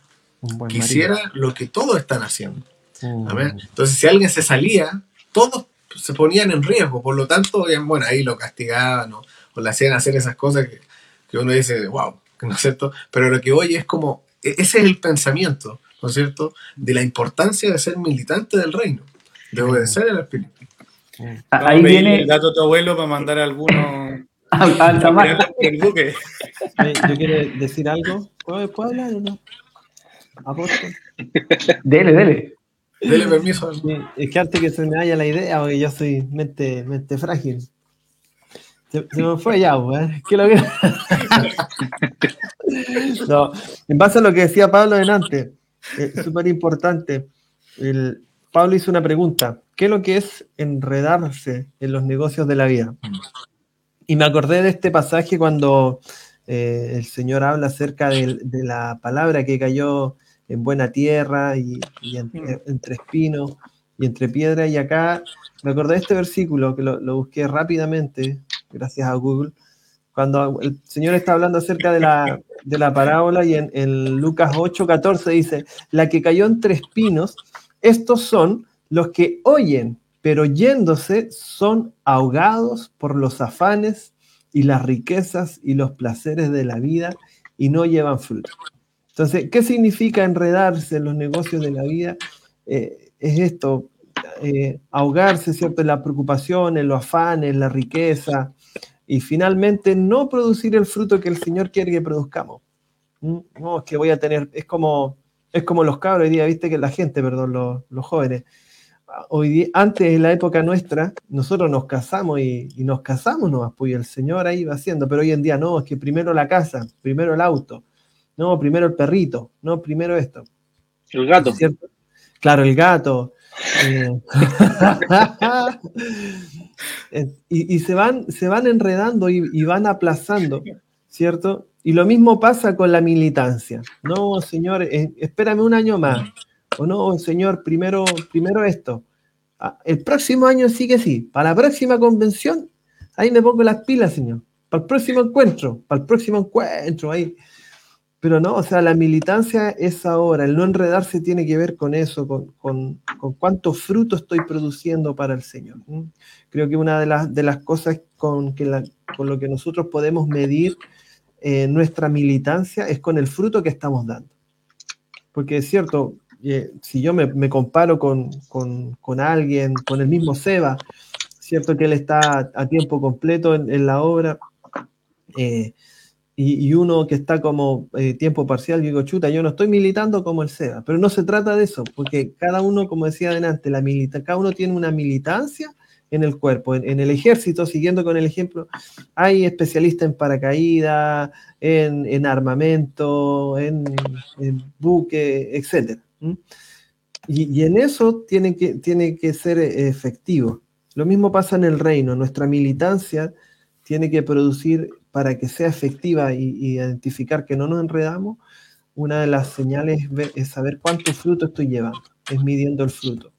Quisiera lo que todos están haciendo. marido. Mm. Entonces, si alguien se salía, todos se ponían en riesgo. Por lo tanto, ya, bueno, ahí lo castigaban o, o le hacían hacer esas cosas que, que uno dice, wow, ¿no es cierto? Pero lo que voy es como, e- ese es el pensamiento, ¿no es cierto? De la importancia de ser militante del reino, de obedecer al Espíritu. Vamos Ahí a viene el dato a tu abuelo para mandar algunos al, al tamaño. el buque. Eh, ¿Yo quiero decir algo? ¿Puedo, puedo hablar o no? Apóstol. Dele, dele. Dele permiso. es que antes que se me vaya la idea, porque yo soy mente, mente frágil. Se, me fue ya, pues, ¿eh? ¿Qué lo que... no, en base a lo que decía Pablo delante, es súper importante. Pablo hizo una pregunta: ¿qué es lo que es enredarse en los negocios de la vida? Y me acordé de este pasaje cuando eh, el Señor habla acerca de, la palabra que cayó en buena tierra y, y entre, entre espinos y entre piedra. Y acá me acordé de este versículo que lo, lo busqué rápidamente, gracias a Google, cuando el Señor está hablando acerca de la, de la parábola y en, en Lucas 8, 14 dice, la que cayó entre espinos, estos son los que oyen, pero yéndose son ahogados por los afanes y las riquezas y los placeres de la vida y no llevan fruto. Entonces, ¿qué significa enredarse en los negocios de la vida? Eh, es esto, eh, ahogarse, ¿cierto? En la preocupación, en los afanes, la riqueza, y finalmente no producir el fruto que el Señor quiere que produzcamos. ¿Mm? No, es que voy a tener, es como, es como los cabros hoy día, viste que la gente, perdón, los, los jóvenes. Hoy día, antes, en la época nuestra, nosotros nos casamos y, y nos casamos nomás, pues el Señor ahí va haciendo, pero hoy en día no, es que primero la casa, primero el auto, no, primero el perrito, no, primero esto. El gato. ¿cierto? Claro, el gato. eh, y, y se, van, se van enredando y, y van aplazando, ¿cierto? Y lo mismo pasa con la militancia. No, señor, eh, espérame un año más. O no, señor, primero, primero esto. Ah, el próximo año sí que sí. Para la próxima convención, ahí me pongo las pilas, señor. Para el próximo encuentro, para el próximo encuentro, ahí. Pero no, o sea, la militancia es ahora, el no enredarse tiene que ver con eso, con, con, con cuánto fruto estoy produciendo para el Señor. Creo que una de las, de las cosas con, que con lo que nosotros podemos medir eh, nuestra militancia es con el fruto que estamos dando. Porque es cierto, eh, si yo me, comparo con, con, con alguien, con el mismo Seba, cierto que él está a tiempo completo en, en la obra, eh, y, uno que está como eh, tiempo parcial, digo, chuta, yo no estoy militando como el SEBA, pero no se trata de eso, porque cada uno, como decía adelante, la milita, cada uno tiene una militancia en el cuerpo, en, el ejército, siguiendo con el ejemplo, hay especialistas en paracaídas, en, en armamento, en, buque, etc. Y, y en eso tiene que, tiene que ser efectivo. Lo mismo pasa en el reino, nuestra militancia tiene que producir para que sea efectiva y, identificar que no nos enredamos, una de las señales es, saber cuánto fruto estoy llevando, es midiendo el fruto.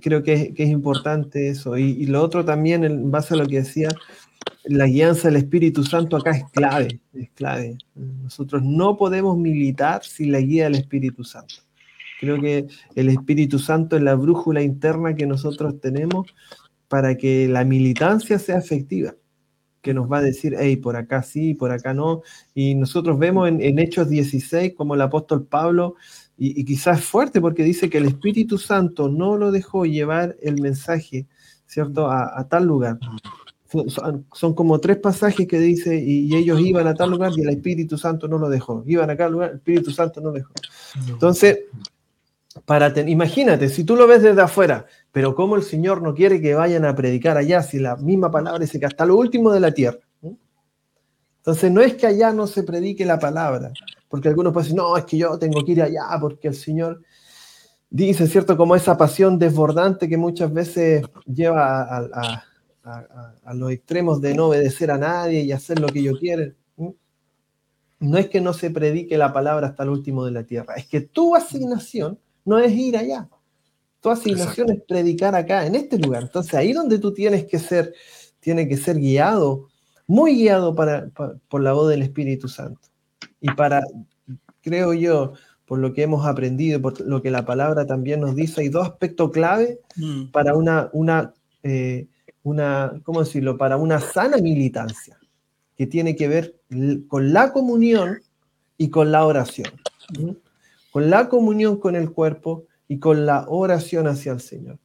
Creo que es, importante eso. Y, y lo otro también, en base a lo que decía, la guianza del Espíritu Santo acá es clave, es clave. Nosotros no podemos militar sin la guía del Espíritu Santo. Creo que el Espíritu Santo es la brújula interna que nosotros tenemos para que la militancia sea efectiva. Que nos va a decir, hey, por acá sí, por acá no. Y nosotros vemos en, en Hechos 16 como el apóstol Pablo, y, y, quizás fuerte porque dice que el Espíritu Santo no lo dejó llevar el mensaje, ¿cierto?, a, a tal lugar. Son, son, como tres pasajes que dice, y, y, ellos iban a tal lugar y el Espíritu Santo no lo dejó. Iban a tal lugar, el Espíritu Santo no lo dejó. Entonces, para ten, imagínate, si tú lo ves desde afuera, pero cómo el Señor no quiere que vayan a predicar allá, si la misma palabra dice que hasta lo último de la tierra. Entonces, no es que allá no se predique la palabra, porque algunos pueden decir, no, es que yo tengo que ir allá, porque el Señor dice, ¿cierto? Como esa pasión desbordante que muchas veces lleva a, a, los extremos de no obedecer a nadie y hacer lo que ellos quieren. No es que no se predique la palabra hasta el último de la tierra, es que tu asignación no es ir allá. Tu asignación Exacto. es predicar acá, en este lugar. Entonces, ahí donde tú tienes que ser, tiene que ser guiado, muy guiado para, para, por la voz del Espíritu Santo. Y para, creo yo, por lo que hemos aprendido, por lo que la palabra también nos dice, hay dos aspectos clave mm. para una, una, eh, una, ¿cómo decirlo? Para una sana militancia, que tiene que ver con la comunión y con la oración. ¿Mm? Con la comunión con el cuerpo y con la oración hacia el Señor.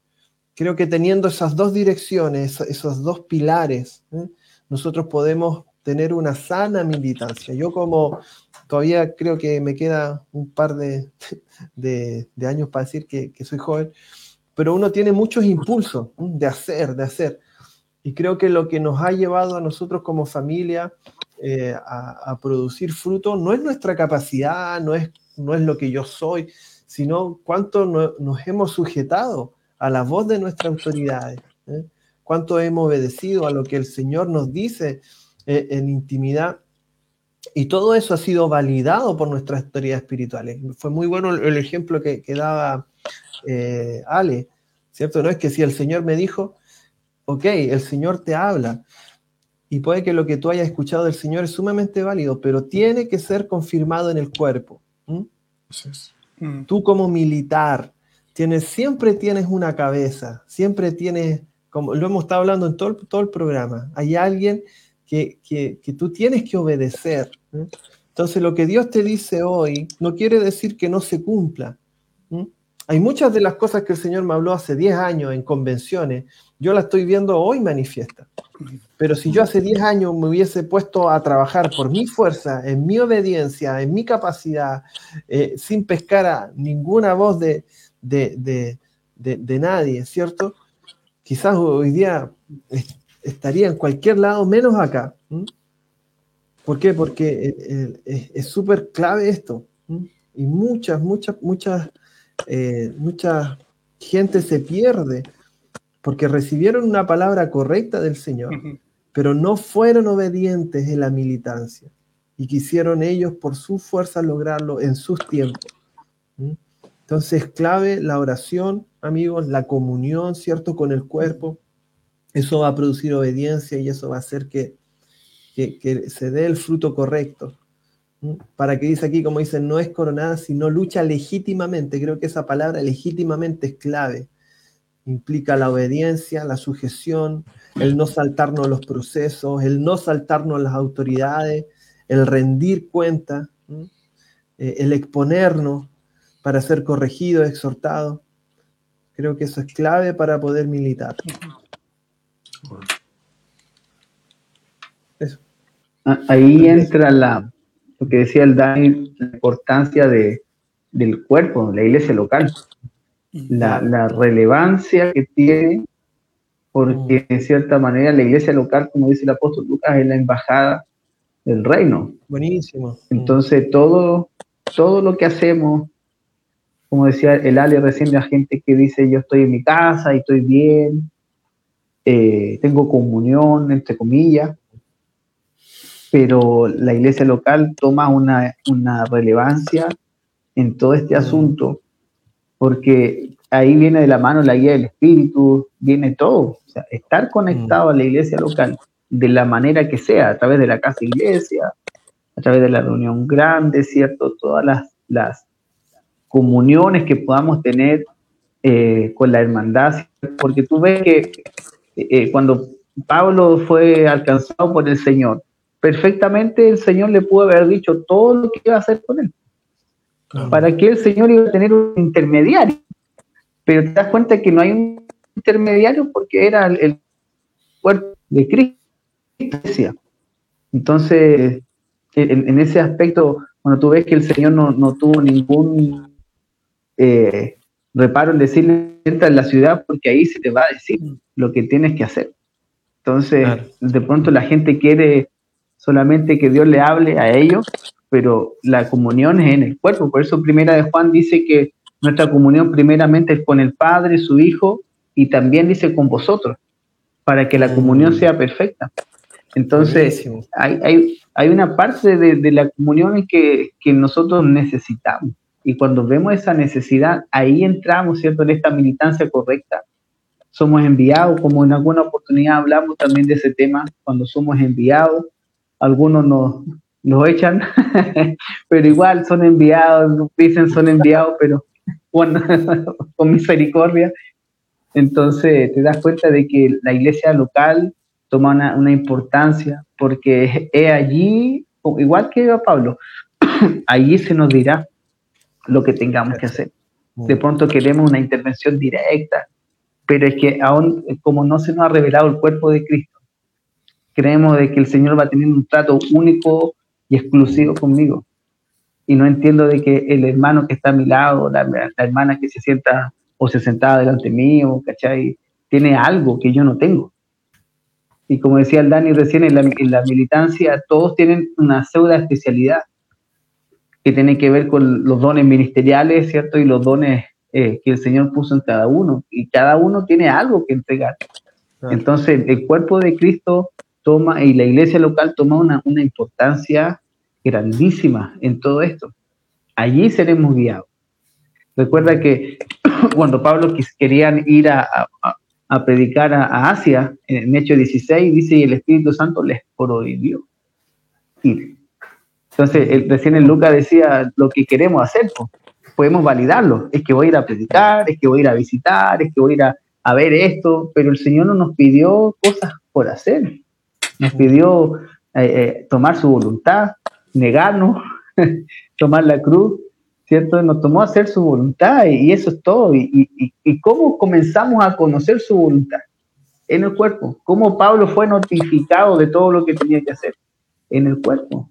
Creo que teniendo esas dos direcciones, esos dos pilares, ¿eh? nosotros podemos tener una sana militancia. Yo como todavía creo que me queda un par de, años para decir que, que, soy joven, pero uno tiene muchos impulsos de hacer, de hacer. Y creo que lo que nos ha llevado a nosotros como familia eh, a, producir fruto no es nuestra capacidad, no es, no es lo que yo soy, sino cuánto no, nos hemos sujetado a la voz de nuestras autoridades, ¿eh? cuánto hemos obedecido a lo que el Señor nos dice eh, en intimidad. Y todo eso ha sido validado por nuestras autoridades espirituales. Fue muy bueno el, ejemplo que, que daba eh, Ale, ¿cierto? No es que si el Señor me dijo, ok, el Señor te habla, y puede que lo que tú hayas escuchado del Señor es sumamente válido, pero tiene que ser confirmado en el cuerpo. ¿Mm? Es. Mm. Tú como militar, tienes, siempre tienes una cabeza, siempre tienes, como lo hemos estado hablando en todo, todo el programa, hay alguien que, que, que tú tienes que obedecer. ¿eh? Entonces lo que Dios te dice hoy no quiere decir que no se cumpla. ¿Eh? Hay muchas de las cosas que el Señor me habló hace 10 años en convenciones, yo las estoy viendo hoy manifiesta. Pero si yo hace 10 años me hubiese puesto a trabajar por mi fuerza, en mi obediencia, en mi capacidad, eh, sin pescar a ninguna voz de, de, de, nadie, ¿cierto? Quizás hoy día estaría en cualquier lado menos acá. ¿Por qué? Porque es súper clave esto. Y muchas, muchas, muchas eh, mucha gente se pierde porque recibieron una palabra correcta del Señor, uh -huh. pero no fueron obedientes en la militancia y quisieron ellos por su fuerza lograrlo en sus tiempos. ¿Mm? Entonces, clave la oración, amigos, la comunión, ¿cierto?, con el cuerpo. Eso va a producir obediencia y eso va a hacer que, que, que se dé el fruto correcto para que dice aquí, como dice, no es coronada, sino lucha legítimamente. Creo que esa palabra legítimamente es clave. Implica la obediencia, la sujeción, el no saltarnos los procesos, el no saltarnos las autoridades, el rendir cuenta, eh, el exponernos para ser corregido, exhortado. Creo que eso es clave para poder militar. Eso. Ah, ahí entra la, lo que decía el Dani, la importancia de, del cuerpo, la iglesia local, la, la, relevancia que tiene, porque de cierta manera la iglesia local, como dice el apóstol Lucas, es la embajada del reino. Buenísimo. Entonces, todo, todo lo que hacemos, como decía el Ale recién, la gente que dice, yo estoy en mi casa y estoy bien, eh, tengo comunión, entre comillas, pero la iglesia local toma una, una relevancia en todo este asunto, porque ahí viene de la mano la guía del Espíritu, viene todo. Estar conectado a la iglesia local de la manera que sea, a través de la casa iglesia, a través de la reunión grande, ¿cierto? Todas las, las comuniones que podamos tener eh, con la hermandad, porque tú ves que eh, cuando Pablo fue alcanzado por el Señor. Perfectamente el Señor le pudo haber dicho todo lo que iba a hacer con él. Para que el Señor iba a tener un intermediario. Pero te das cuenta que no hay un intermediario porque era el, cuerpo de Cristo. Entonces, en, ese aspecto, cuando tú ves que el Señor no, tuvo ningún eh, reparo en decirle, entra en la ciudad porque ahí se te va a decir lo que tienes que hacer. Entonces, de pronto la gente quiere solamente que Dios le hable a ellos, pero la comunión es en el cuerpo. Por eso primera de Juan dice que nuestra comunión primeramente es con el Padre, su Hijo, y también dice con vosotros, para que la mm. comunión sea perfecta. Entonces, hay, hay, una parte de, la comunión que, que nosotros necesitamos. Y cuando vemos esa necesidad, ahí entramos, ¿cierto?, en esta militancia correcta. Somos enviados, como en alguna oportunidad hablamos también de ese tema, cuando somos enviados, algunos nos, nos echan, pero igual son enviados, dicen son enviados, pero bueno, con misericordia. Entonces te das cuenta de que la iglesia local toma una, una importancia, porque es allí, igual que Pablo, allí se nos dirá lo que tengamos que hacer. De pronto queremos una intervención directa, pero es que aún como no se nos ha revelado el cuerpo de Cristo, creemos de que el Señor va a tener un trato único y exclusivo conmigo. Y no entiendo de que el hermano que está a mi lado, la, hermana que se sienta o se sentaba delante mío, ¿cachai? Tiene algo que yo no tengo. Y como decía el Dani recién, en la, en la militancia todos tienen una pseudo especialidad que tiene que ver con los dones ministeriales, ¿cierto? Y los dones eh, que el Señor puso en cada uno. Y cada uno tiene algo que entregar. Entonces, el cuerpo de Cristo toma, y la iglesia local toma una, una importancia grandísima en todo esto. Allí seremos guiados. Recuerda que cuando Pablo querían ir a, a, predicar a, Asia, en Hechos 16, dice, y el Espíritu Santo les prohibió ir. Entonces, recién en Lucas decía lo que queremos hacer, podemos validarlo. Es que voy a ir a predicar, es que voy a ir a visitar, es que voy a ir a, a ver esto, pero el Señor no nos pidió cosas por hacer. Nos pidió eh, eh, tomar su voluntad, negarnos, tomar la cruz, ¿cierto? Nos tomó hacer su voluntad y, eso es todo. Y, y, cómo comenzamos a conocer su voluntad? En el cuerpo. ¿Cómo Pablo fue notificado de todo lo que tenía que hacer? En el cuerpo.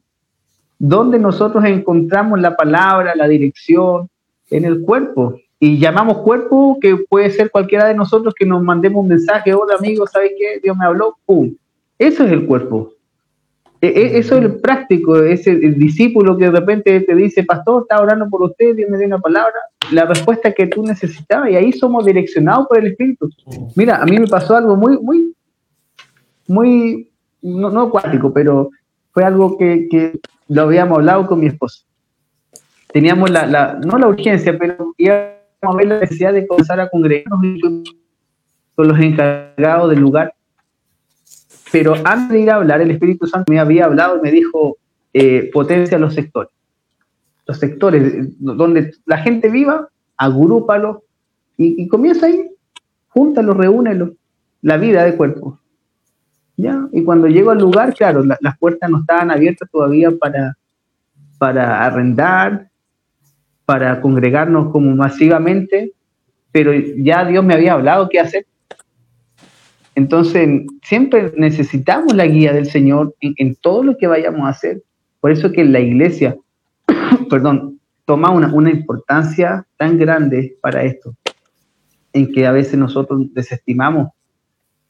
¿Dónde nosotros encontramos la palabra, la dirección? En el cuerpo. Y llamamos cuerpo, que puede ser cualquiera de nosotros que nos mandemos un mensaje, hola amigo, ¿sabes qué? Dios me habló, ¡pum! Eso es el cuerpo. E, e, eso es el práctico, es el, discípulo que de repente te dice, pastor, está orando por usted, Dios me dio una palabra, la respuesta que tú necesitabas, y ahí somos direccionados por el Espíritu. Mira, a mí me pasó algo muy, muy, muy, no, no acuático, pero fue algo que, que, lo habíamos hablado con mi esposa. Teníamos la, la, no la urgencia, pero íbamos a ver la necesidad de comenzar a congregarnos con los encargados del lugar pero antes de ir a hablar, el Espíritu Santo me había hablado y me dijo, eh, potencia los sectores. Los sectores eh, donde la gente viva, agrúpalo y, y comienza ahí, júntalo, reúnelo, la vida de cuerpo. ¿Ya? Y cuando llego al lugar, claro, las puertas no estaban abiertas todavía para, para arrendar, para congregarnos como masivamente, pero ya Dios me había hablado qué hacer. Entonces, siempre necesitamos la guía del Señor en, todo lo que vayamos a hacer. Por eso que la iglesia, perdón, toma una, una importancia tan grande para esto, en que a veces nosotros desestimamos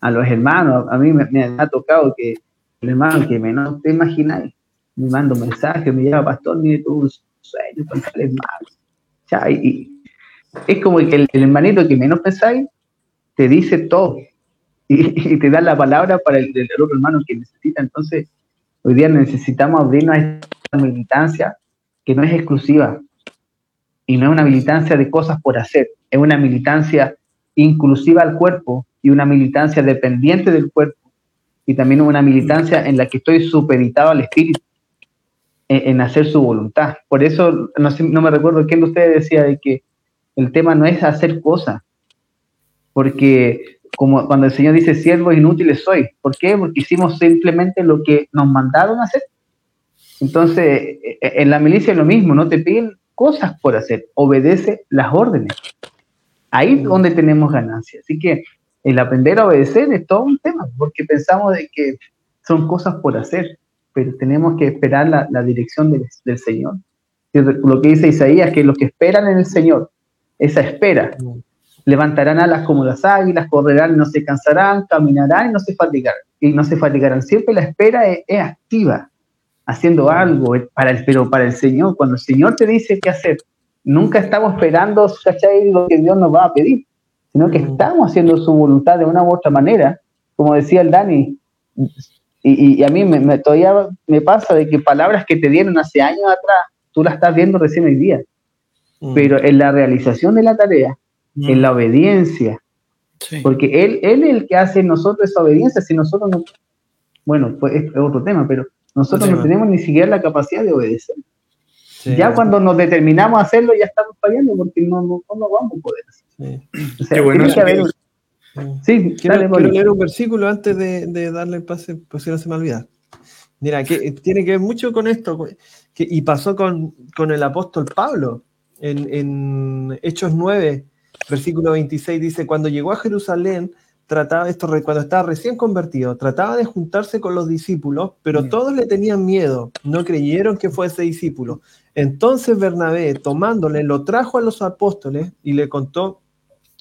a los hermanos. A mí me, ha tocado que el hermano que menos te imagináis, me manda un mensaje, me llama, pastor, mire tu sueño, mal. y, es como que el, el hermanito que menos pensáis te dice todo y, te da la palabra para el, otro hermano que necesita. Entonces, hoy día necesitamos abrirnos a esta militancia que no es exclusiva y no es una militancia de cosas por hacer, es una militancia inclusiva al cuerpo y una militancia dependiente del cuerpo y también una militancia en la que estoy supeditado al espíritu en, hacer su voluntad. Por eso, no, no me recuerdo quién de ustedes decía de que el tema no es hacer cosas, porque como cuando el Señor dice siervos inútiles soy. ¿Por qué? Porque hicimos simplemente lo que nos mandaron hacer. Entonces, e, e, en la milicia es lo mismo, no te piden cosas por hacer, obedece las órdenes. Ahí es donde tenemos ganancia. Así que el aprender a obedecer es todo un tema, porque pensamos de que son cosas por hacer, pero tenemos que esperar la, dirección del, del, Señor. Lo que dice Isaías, que los que esperan en el Señor, esa espera, levantarán alas como las águilas, correrán y no se cansarán, caminarán y no se fatigarán. Y no se fatigarán. Siempre la espera es, activa, haciendo algo, para el, pero para el Señor, cuando el Señor te dice qué hacer, nunca estamos esperando, ¿cachai? Lo que Dios nos va a pedir, sino que estamos haciendo su voluntad de una u otra manera. Como decía el Dani, y, a mí me, todavía me pasa de que palabras que te dieron hace años atrás, tú las estás viendo recién hoy día. Mm. Pero en la realización de la tarea, en mm. la obediencia, porque él, él es el que hace nosotros esa obediencia, si nosotros no, bueno, pues es otro tema, pero nosotros no tenemos ni siquiera la capacidad de obedecer. ya cuando nos determinamos a hacerlo, ya estamos fallando porque no, no, no vamos a poder hacer. O sea, bueno que haber, Sí, quiero, leer un versículo antes de, darle el pase, pues si no se me olvida. Mira, que tiene que ver mucho con esto, y pasó con, el apóstol Pablo. En, Hechos 9, versículo 26, dice, cuando llegó a Jerusalén, trataba esto, cuando estaba recién convertido, trataba de juntarse con los discípulos, pero todos le tenían miedo, no creyeron que fuese discípulo. Entonces Bernabé, tomándole, lo trajo a los apóstoles y le contó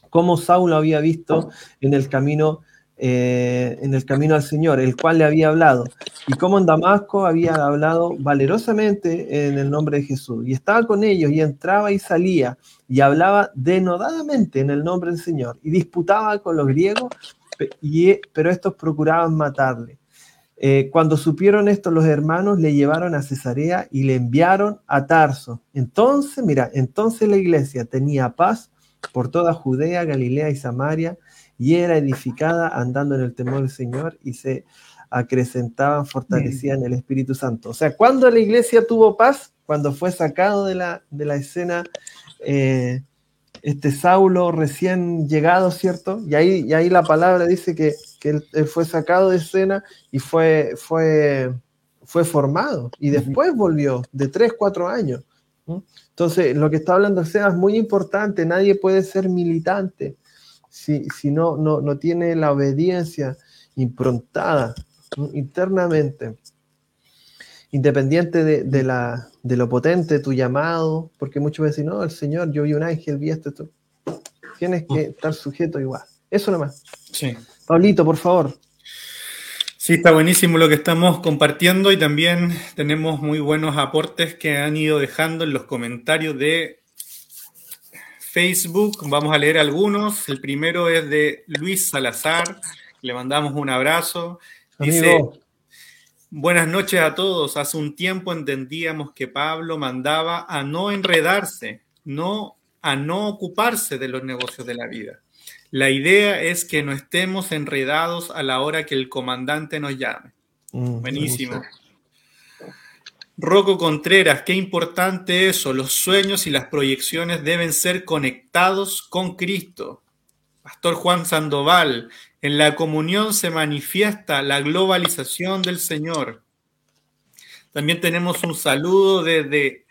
cómo Saulo había visto en el camino, eh, en el camino al Señor, el cual le había hablado, y cómo en Damasco había hablado valerosamente en el nombre de Jesús, y estaba con ellos, y entraba y salía, y hablaba denodadamente en el nombre del Señor, y disputaba con los griegos, pero estos procuraban matarle. Eh, cuando supieron esto, los hermanos le llevaron a Cesarea y le enviaron a Tarso. Entonces, mira, entonces la iglesia tenía paz por toda Judea, Galilea y Samaria, y era edificada andando en el temor del Señor y se acrecentaban, fortalecían el Espíritu Santo. O sea, cuando la iglesia tuvo paz, cuando fue sacado de la, de la escena eh, este Saulo recién llegado, ¿cierto? Y ahí, y ahí la palabra dice que, él, fue sacado de escena y fue, fue, fue formado y después volvió de tres, cuatro años. Entonces, lo que está hablando Seba es muy importante. Nadie puede ser militante si, si no, no, tiene la obediencia improntada internamente, independiente de, la, de lo potente de tu llamado, porque muchos veces no, el Señor, yo vi un ángel, vi esto, Tienes que estar sujeto igual. Eso nomás. Sí. Pablito, por favor. Sí, está buenísimo lo que estamos compartiendo y también tenemos muy buenos aportes que han ido dejando en los comentarios de Facebook. Vamos a leer algunos. El primero es de Luis Salazar. Le mandamos un abrazo. Dice, buenas noches a todos. Hace un tiempo entendíamos que Pablo mandaba a no enredarse, no a no ocuparse de los negocios de la vida. La idea es que no estemos enredados a la hora que el comandante nos llame. Mm, Buenísimo. Rocco Contreras, qué importante eso. Los sueños y las proyecciones deben ser conectados con Cristo. Pastor Juan Sandoval, en la comunión se manifiesta la globalización del Señor. También tenemos un saludo desde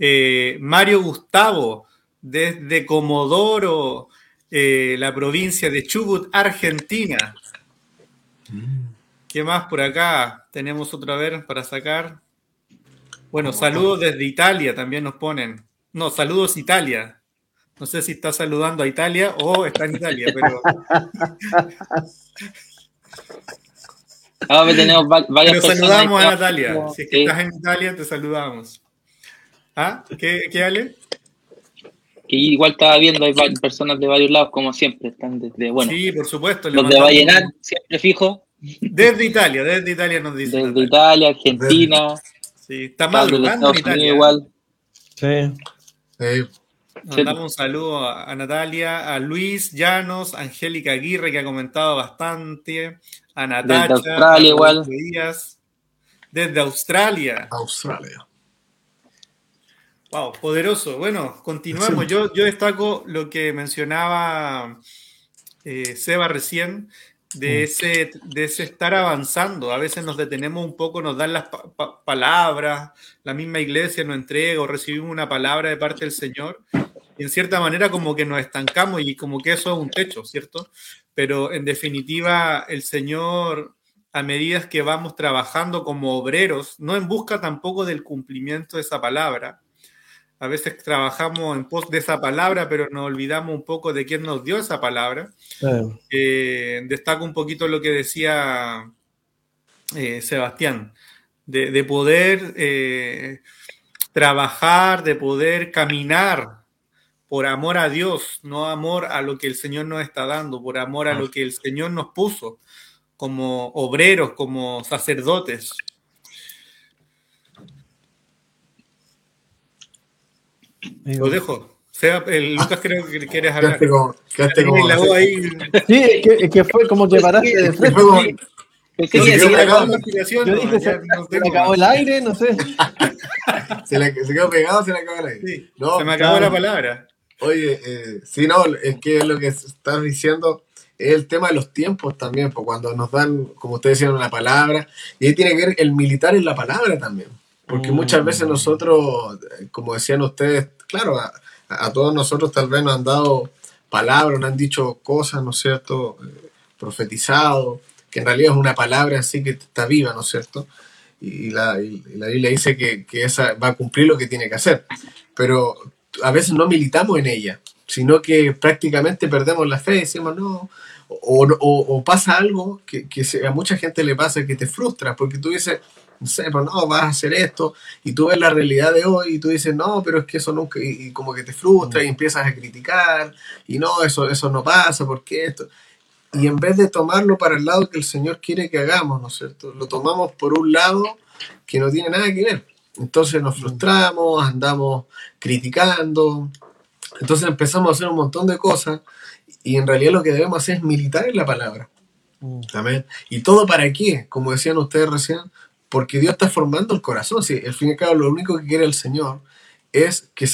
eh, Mario Gustavo, desde Comodoro, eh, la provincia de Chubut, Argentina. ¿Qué más por acá? Tenemos otra vez para sacar. Bueno, saludos desde Italia también nos ponen. No, saludos Italia. No sé si está saludando a Italia o está en Italia, pero. Ah, tenemos varias Te saludamos a Natalia. Si es que estás en Italia, te saludamos. ¿Ah? ¿Qué, qué Ale? que igual estaba viendo, hay personas de varios lados, como siempre, están desde, bueno. Sí, por supuesto. Los de Vallenar, siempre fijo. Desde Italia, desde Italia nos dicen. Desde Italia, Argentina. Sí, está mal en Italia. igual. Sí. sí. Mandamos un saludo a, Natalia, a Luis Llanos, a Angélica Aguirre, que ha comentado bastante, a Natalia. Desde Australia, igual. Desde Australia. Australia. Wow, poderoso. Bueno, continuamos. Yo, yo destaco lo que mencionaba eh, Seba recién, de ese, de ese estar avanzando. A veces nos detenemos un poco, nos dan las palabras, la misma iglesia nos entrega o recibimos una palabra de parte del Señor y en cierta manera como que nos estancamos y como que eso es un techo, ¿cierto? Pero en definitiva el Señor a medida que vamos trabajando como obreros, no en busca tampoco del cumplimiento de esa palabra, a veces trabajamos en pos de esa palabra, pero nos olvidamos un poco de quién nos dio esa palabra. Eh, destaco un poquito lo que decía eh, Sebastián, de, poder eh, trabajar, de poder caminar por amor a Dios, no amor a lo que el Señor nos está dando, por amor a lo que el Señor nos puso como obreros, como sacerdotes. Lo dejo. Sea, el Lucas creo que quieres hablar. Quedaste como, la voz ahí. Sí, es que, es que, fue como que paraste de frente. Se, se, se, me acabó el aire, no sé. se, le, se quedó pegado, se le acabó el aire. Sí, no, se me acabó la palabra. Oye, eh, sí, no, es que lo que estás diciendo es el tema de los tiempos también, pues cuando nos dan, como ustedes decían, una palabra, y ahí tiene que ver el militar en la palabra también. Porque muchas veces mm. nosotros, como decían ustedes, claro, a, todos nosotros tal vez nos han dado palabras, nos han dicho cosas, ¿no es cierto? Eh, profetizado, que en realidad es una palabra así que está viva, ¿no es cierto? Y la, y la Biblia dice que, que, esa va a cumplir lo que tiene que hacer. Pero a veces no militamos en ella, sino que prácticamente perdemos la fe y decimos, no, o, o, pasa algo que, que, a mucha gente le pasa que te frustra, porque tú dices, no sé, pero no, vas a hacer esto, y tú ves la realidad de hoy y tú dices, no, pero es que eso nunca, y, como que te frustra y mm. empiezas a criticar, y no, eso, eso no pasa, porque esto. Y en vez de tomarlo para el lado que el Señor quiere que hagamos, ¿no es cierto? Lo tomamos por un lado que no tiene nada que ver. Entonces nos mm. frustramos, andamos criticando, entonces empezamos a hacer un montón de cosas y en realidad lo que debemos hacer es militar en la palabra. Mm. Amén. ¿Y todo para qué? Como decían ustedes recién, porque Dios está formando el corazón. Sí, al fin y al cabo, lo único que quiere el Señor es que,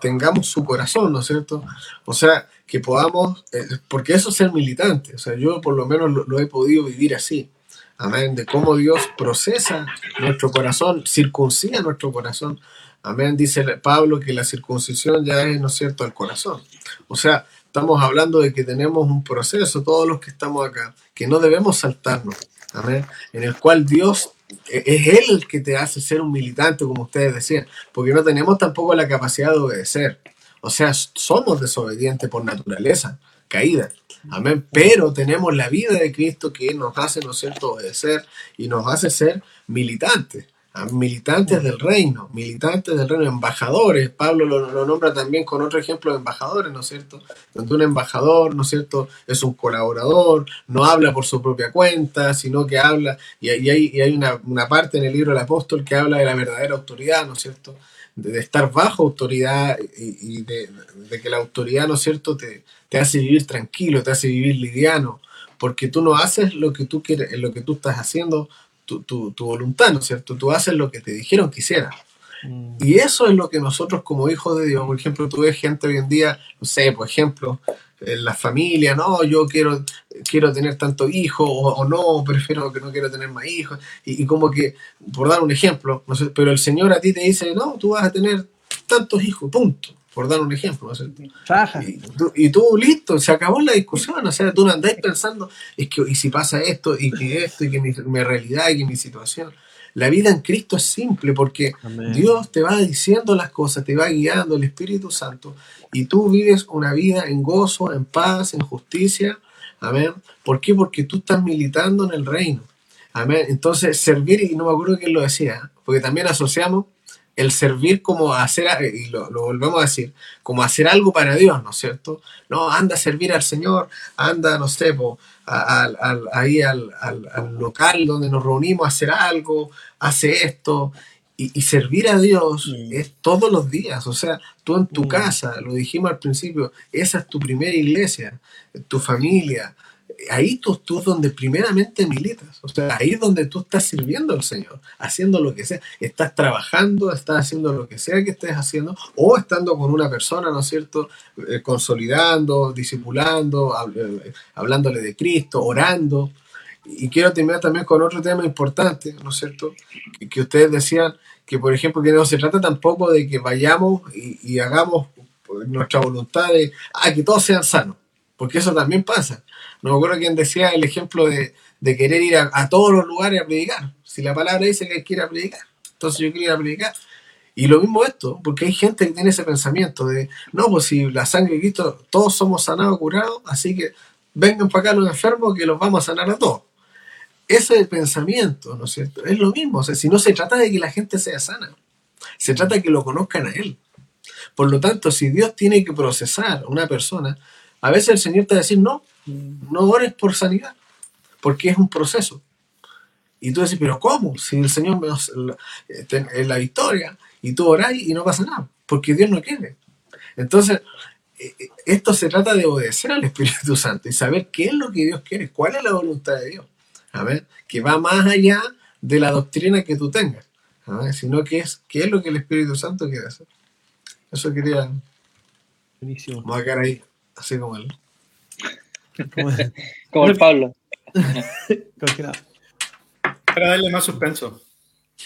tengamos su corazón, ¿no es cierto? O sea, que podamos, eh, porque eso es ser militante. O sea, yo por lo menos lo, he podido vivir así. Amén. De cómo Dios procesa nuestro corazón, circuncida nuestro corazón. Amén. Dice Pablo que la circuncisión ya es, ¿no es cierto?, el corazón. O sea, estamos hablando de que tenemos un proceso, todos los que estamos acá, que no debemos saltarnos. Amén. En el cual Dios es Él el que te hace ser un militante, como ustedes decían, porque no tenemos tampoco la capacidad de obedecer. O sea, somos desobedientes por naturaleza, caída. Amén. Pero tenemos la vida de Cristo que nos hace, ¿no es obedecer y nos hace ser militantes militantes del reino, militantes del reino, embajadores. Pablo lo, nombra también con otro ejemplo de embajadores, ¿no es cierto? Donde un embajador, ¿no es cierto?, es un colaborador, no habla por su propia cuenta, sino que habla, y, hay, y hay una, una, parte en el libro del apóstol que habla de la verdadera autoridad, ¿no es cierto? De, estar bajo autoridad y, de, de, que la autoridad, ¿no es cierto?, te, te hace vivir tranquilo, te hace vivir liviano, porque tú no haces lo que tú quieres, lo que tú estás haciendo tu, tu, tu, voluntad, ¿no es cierto? Tú haces lo que te dijeron que hicieras. Mm. Y eso es lo que nosotros como hijos de Dios, por ejemplo, tú ves gente hoy en día, no sé, por ejemplo, en la familia, no, yo quiero, quiero tener tantos hijos, o, no, prefiero que no quiero tener más hijos, y, y, como que, por dar un ejemplo, no sé, pero el Señor a ti te dice, no, tú vas a tener tantos hijos, punto por dar un ejemplo. Y, tú, listo, se acabó la discusión, o sea, tú no andáis pensando, es que, y si pasa esto, y que esto, y que mi, realidad, y que mi situación. La vida en Cristo es simple porque Dios te va diciendo las cosas, te va guiando el Espíritu Santo, y tú vives una vida en gozo, en paz, en justicia. Amén. ¿Por qué? Porque tú estás militando en el reino. Amén. Entonces, servir, y no me acuerdo quién lo decía, porque también asociamos el servir como hacer, y lo, volvemos a decir, como hacer algo para Dios, ¿no es cierto? No, anda a servir al Señor, anda, no sé, ahí al, local donde nos reunimos a hacer algo, hace esto. Y, servir a Dios mm. es todos los días, o sea, tú en tu mm. casa, lo dijimos al principio, esa es tu primera iglesia, tu familia, ahí tú, tú donde primeramente militas. O sea, ahí es donde tú estás sirviendo al Señor, haciendo lo que sea. Estás trabajando, estás haciendo lo que sea que estés haciendo, o estando con una persona, ¿no es cierto? Eh, consolidando, discipulando, hab- eh, hablándole de Cristo, orando. Y quiero terminar también con otro tema importante, ¿no es cierto? Que, que ustedes decían que, por ejemplo, que no se trata tampoco de que vayamos y, y hagamos pues, nuestra voluntad de, ah, que todos sean sanos, porque eso también pasa. No me acuerdo quién decía el ejemplo de, querer ir a, todos los lugares a predicar. Si la palabra dice que hay que ir a predicar, entonces yo quiero ir a predicar. Y lo mismo esto, porque hay gente que tiene ese pensamiento de, no, pues si la sangre de Cristo, todos somos sanados, curados, así que vengan para acá los enfermos que los vamos a sanar a todos. Ese pensamiento, ¿no es cierto? Es lo mismo, o sea, si no se trata de que la gente sea sana, se trata de que lo conozcan a Él. Por lo tanto, si Dios tiene que procesar una persona, a veces el Señor te va a decir, no, no ores por sanidad, porque es un proceso. Y tú dices, pero ¿cómo? Si el Señor me es la victoria y tú orás y no pasa nada, porque Dios no quiere. Entonces, eh, eh, esto se trata de obedecer al Espíritu Santo y saber qué es lo que Dios quiere, cuál es la voluntad de Dios. A ver, que va más allá de la doctrina que tú tengas, a ver, sino que es qué es lo que el Espíritu Santo quiere hacer. Eso quería, Buenísimo. vamos a quedar ahí, así como él. Como- Como el Pablo. congelado. Para darle más suspenso.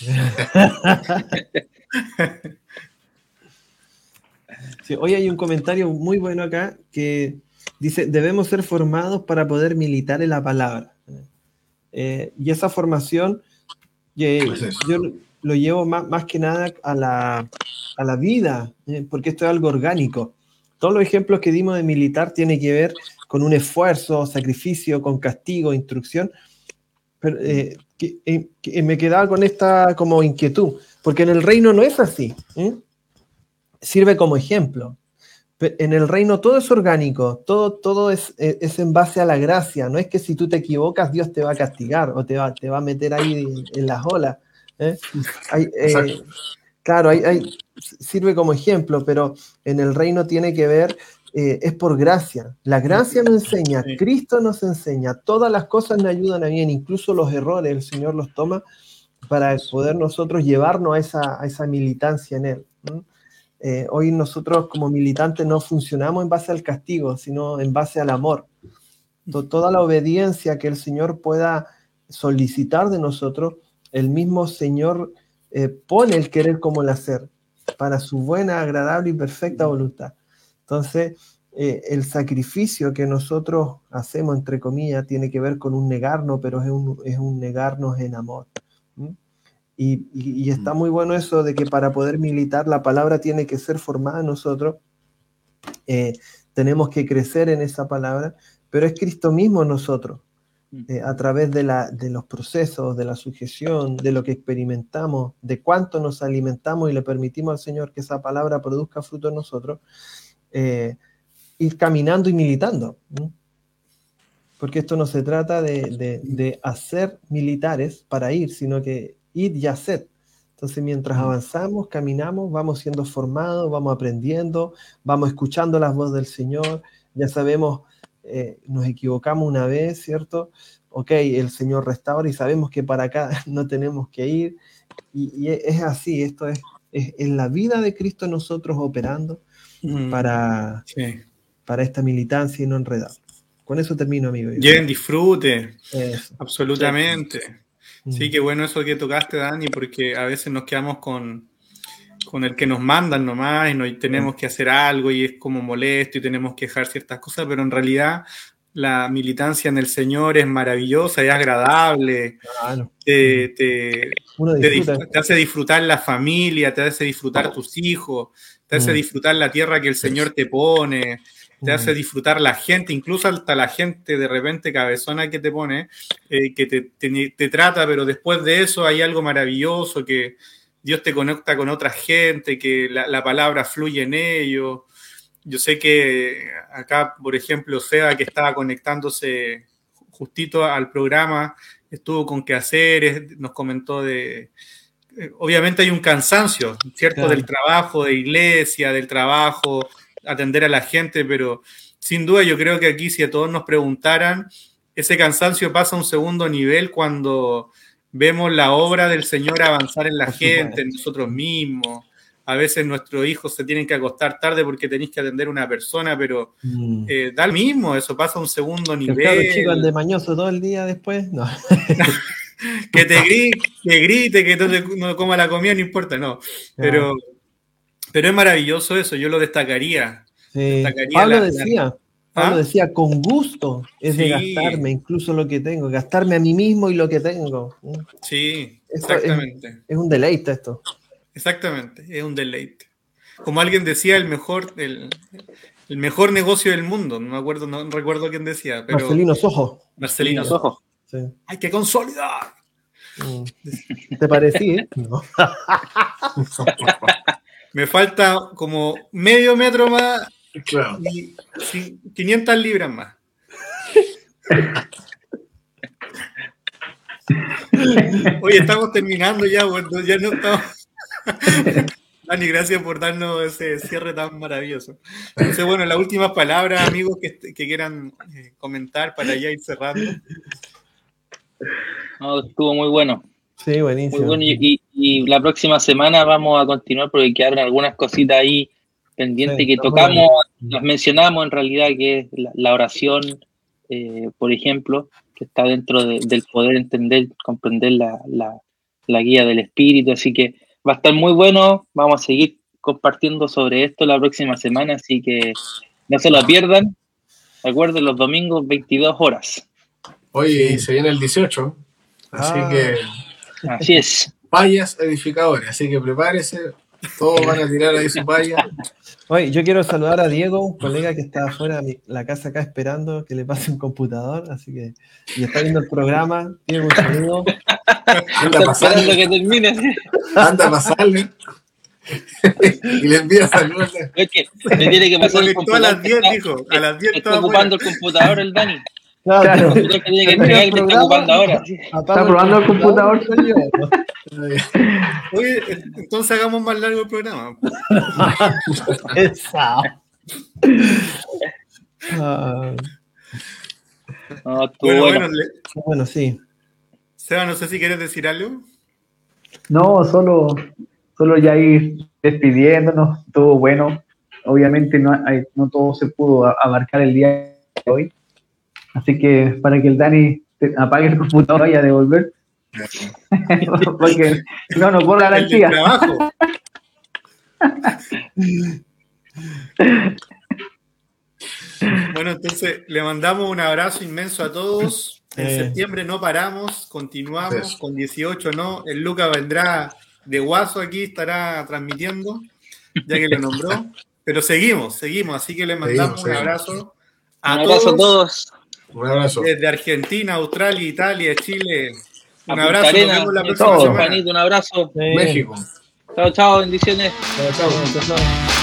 Sí, hoy hay un comentario muy bueno acá que dice, debemos ser formados para poder militar en la palabra. Eh, y esa formación eh, yo lo llevo más, más que nada a la, a la vida, eh, porque esto es algo orgánico. Todos los ejemplos que dimos de militar tienen que ver con un esfuerzo, sacrificio, con castigo, instrucción. Pero, eh, que- eh, que me quedaba con esta como inquietud, porque en el reino no es así. ¿eh? Sirve como ejemplo. En el reino todo es orgánico, todo, todo es, eh, es en base a la gracia. No es que si tú te equivocas, Dios te va a castigar o te va, te va a meter ahí en, en las olas. ¿eh? Hay, eh, claro, hay, hay- sirve como ejemplo, pero en el reino tiene que ver, eh, es por gracia. La gracia nos enseña. Cristo nos enseña, todas las cosas nos ayudan a bien, incluso los errores, el Señor los toma para poder nosotros llevarnos a esa, a esa militancia en Él. ¿no? Eh, hoy nosotros como militantes no funcionamos en base al castigo, sino en base al amor. To- Toda la obediencia que el Señor pueda solicitar de nosotros, el mismo Señor eh, pone el querer como el hacer para su buena, agradable y perfecta voluntad. Entonces, eh, el sacrificio que nosotros hacemos, entre comillas, tiene que ver con un negarnos, pero es un, es un negarnos en amor. Y, y- y está muy bueno eso de que para poder militar la palabra tiene que ser formada en nosotros. Eh, tenemos que crecer en esa palabra, pero es Cristo mismo en nosotros, eh, a través de, la, de los procesos, de la sujeción, de lo que experimentamos, de cuánto nos alimentamos y le permitimos al Señor que esa palabra produzca fruto en nosotros, eh, ir caminando y militando. ¿no? Porque esto no se trata de, de- de hacer militares para ir, sino que ir y hacer. Entonces, mientras avanzamos, caminamos, vamos siendo formados, vamos aprendiendo, vamos escuchando las voces del Señor, ya sabemos, eh, nos equivocamos una vez, ¿cierto? Ok, el Señor restaura y sabemos que para acá no tenemos que ir. Y, y es así, esto es, es, es la vida de Cristo en nosotros operando Mm, para, sí. para esta militancia y no enredar. Con eso termino, amigo. Lleven disfrute, Eso. absolutamente. Sí, Mm. qué bueno eso que tocaste, Dani, porque a veces nos quedamos con, con el que nos mandan nomás y, no, y tenemos que hacer algo y es como molesto y tenemos que dejar ciertas cosas, pero en realidad la militancia en el Señor es maravillosa, es agradable, Claro. te, dif- te hace disfrutar la familia, te hace disfrutar tus hijos, te hace Mm. disfrutar la tierra que el Señor te pone, te Mm. hace disfrutar la gente, incluso hasta la gente de repente cabezona que te pone, eh, que te, te- te trata, pero después de eso hay algo maravilloso, que Dios te conecta con otra gente, que la, la palabra fluye en ellos. Yo sé que acá, por ejemplo, Seba, que estaba conectándose justito al programa, estuvo con quehaceres, nos comentó de... Obviamente hay un cansancio, ¿cierto? Claro. Del trabajo de iglesia, del trabajo, atender a la gente, pero sin duda yo creo que aquí si a todos nos preguntaran, ese cansancio pasa a un segundo nivel cuando vemos la obra del Señor avanzar en la gente, en nosotros mismos. A veces nuestros hijos se tienen que acostar tarde porque tenéis que atender a una persona, pero Mm. eh, da lo mismo, eso pasa a un segundo el nivel. chico ande mañoso todo el día después. No. que te grite, que, grite, que no, coma la comida, no importa, no. Pero, pero es maravilloso eso, yo lo destacaría. Sí. Destacaría Pablo la- decía, Pablo ¿Ah? decía, con gusto es de gastarme incluso lo que tengo, gastarme a mí mismo y lo que tengo. Mm. Sí, Eso exactamente. Es un deleite esto. Exactamente, es un deleite. Como alguien decía, el mejor, el, el mejor negocio del mundo. No me acuerdo, no recuerdo quién decía, pero Marcelino Sojo. Marcelino. Los ojos. Sí. Hay que consolidar. Mm. ¿Te parecía? No. Me falta como medio metro más Claro. y cin- 500 libras más. Oye, estamos terminando ya, bueno, ya no estamos. Dani, gracias por darnos ese cierre tan maravilloso. Entonces, bueno, las últimas palabras, amigos, que, que quieran eh, comentar para ya ir cerrando. No, estuvo muy bueno. Sí, Muy buenísimo. bueno. Y, y- y la próxima semana vamos a continuar porque quedaron algunas cositas ahí pendientes Sí, que tocamos, las mencionamos en realidad, que es la, la oración, eh, por ejemplo, que está dentro de- del poder entender, comprender la, la- la guía del espíritu. Así que va a estar muy bueno. Vamos a seguir compartiendo sobre esto la próxima semana, así que no se lo pierdan. Recuerden los domingos 22 horas. Oye, y se viene el 18, así Ah. que Así es. payas edificadores, así que prepárese, todos van a tirar ahí su paya. Oye, yo quiero saludar a Diego, un colega que está afuera de la casa acá esperando que le pase un computador, así que y está viendo el programa. Diego, un saludo. Anda pasarle, que termine. anda a pasarle. y le envía saludos. Es que me tiene que pasar el conectó a las computador. 10, que está- dijo. A las 10 Está ocupando el computador el Dani. Claro, que tiene que entregar el que está ocupando ahora. ¿Está probando el computador? Oye, entonces hagamos más largo el programa. Ah, No, Bueno, bueno. bueno, le- bueno, sí. Seba, no sé si quieres decir algo. No, solo, solo ya ir despidiéndonos, todo bueno. Obviamente no, no todo se pudo abarcar el día de hoy. Así que para que el Dani te- apague el computador y a devolver. Porque no, no del garantía. Bueno, entonces le mandamos un abrazo inmenso a todos. En Eh. septiembre no paramos, continuamos Eso. con 18, ¿no? El Luca vendrá de Guaso aquí, estará transmitiendo, ya que lo nombró. Pero seguimos, seguimos, así que le mandamos Seguimos, un seguimos. abrazo Un a abrazo a todos. Un abrazo. desde Argentina, Australia, Italia, Chile. A Un Punta abrazo, nos Arenas, vemos la próxima todos. semana. Un abrazo. Sí. México. Chao, chao, bendiciones. Chao, chao, chao.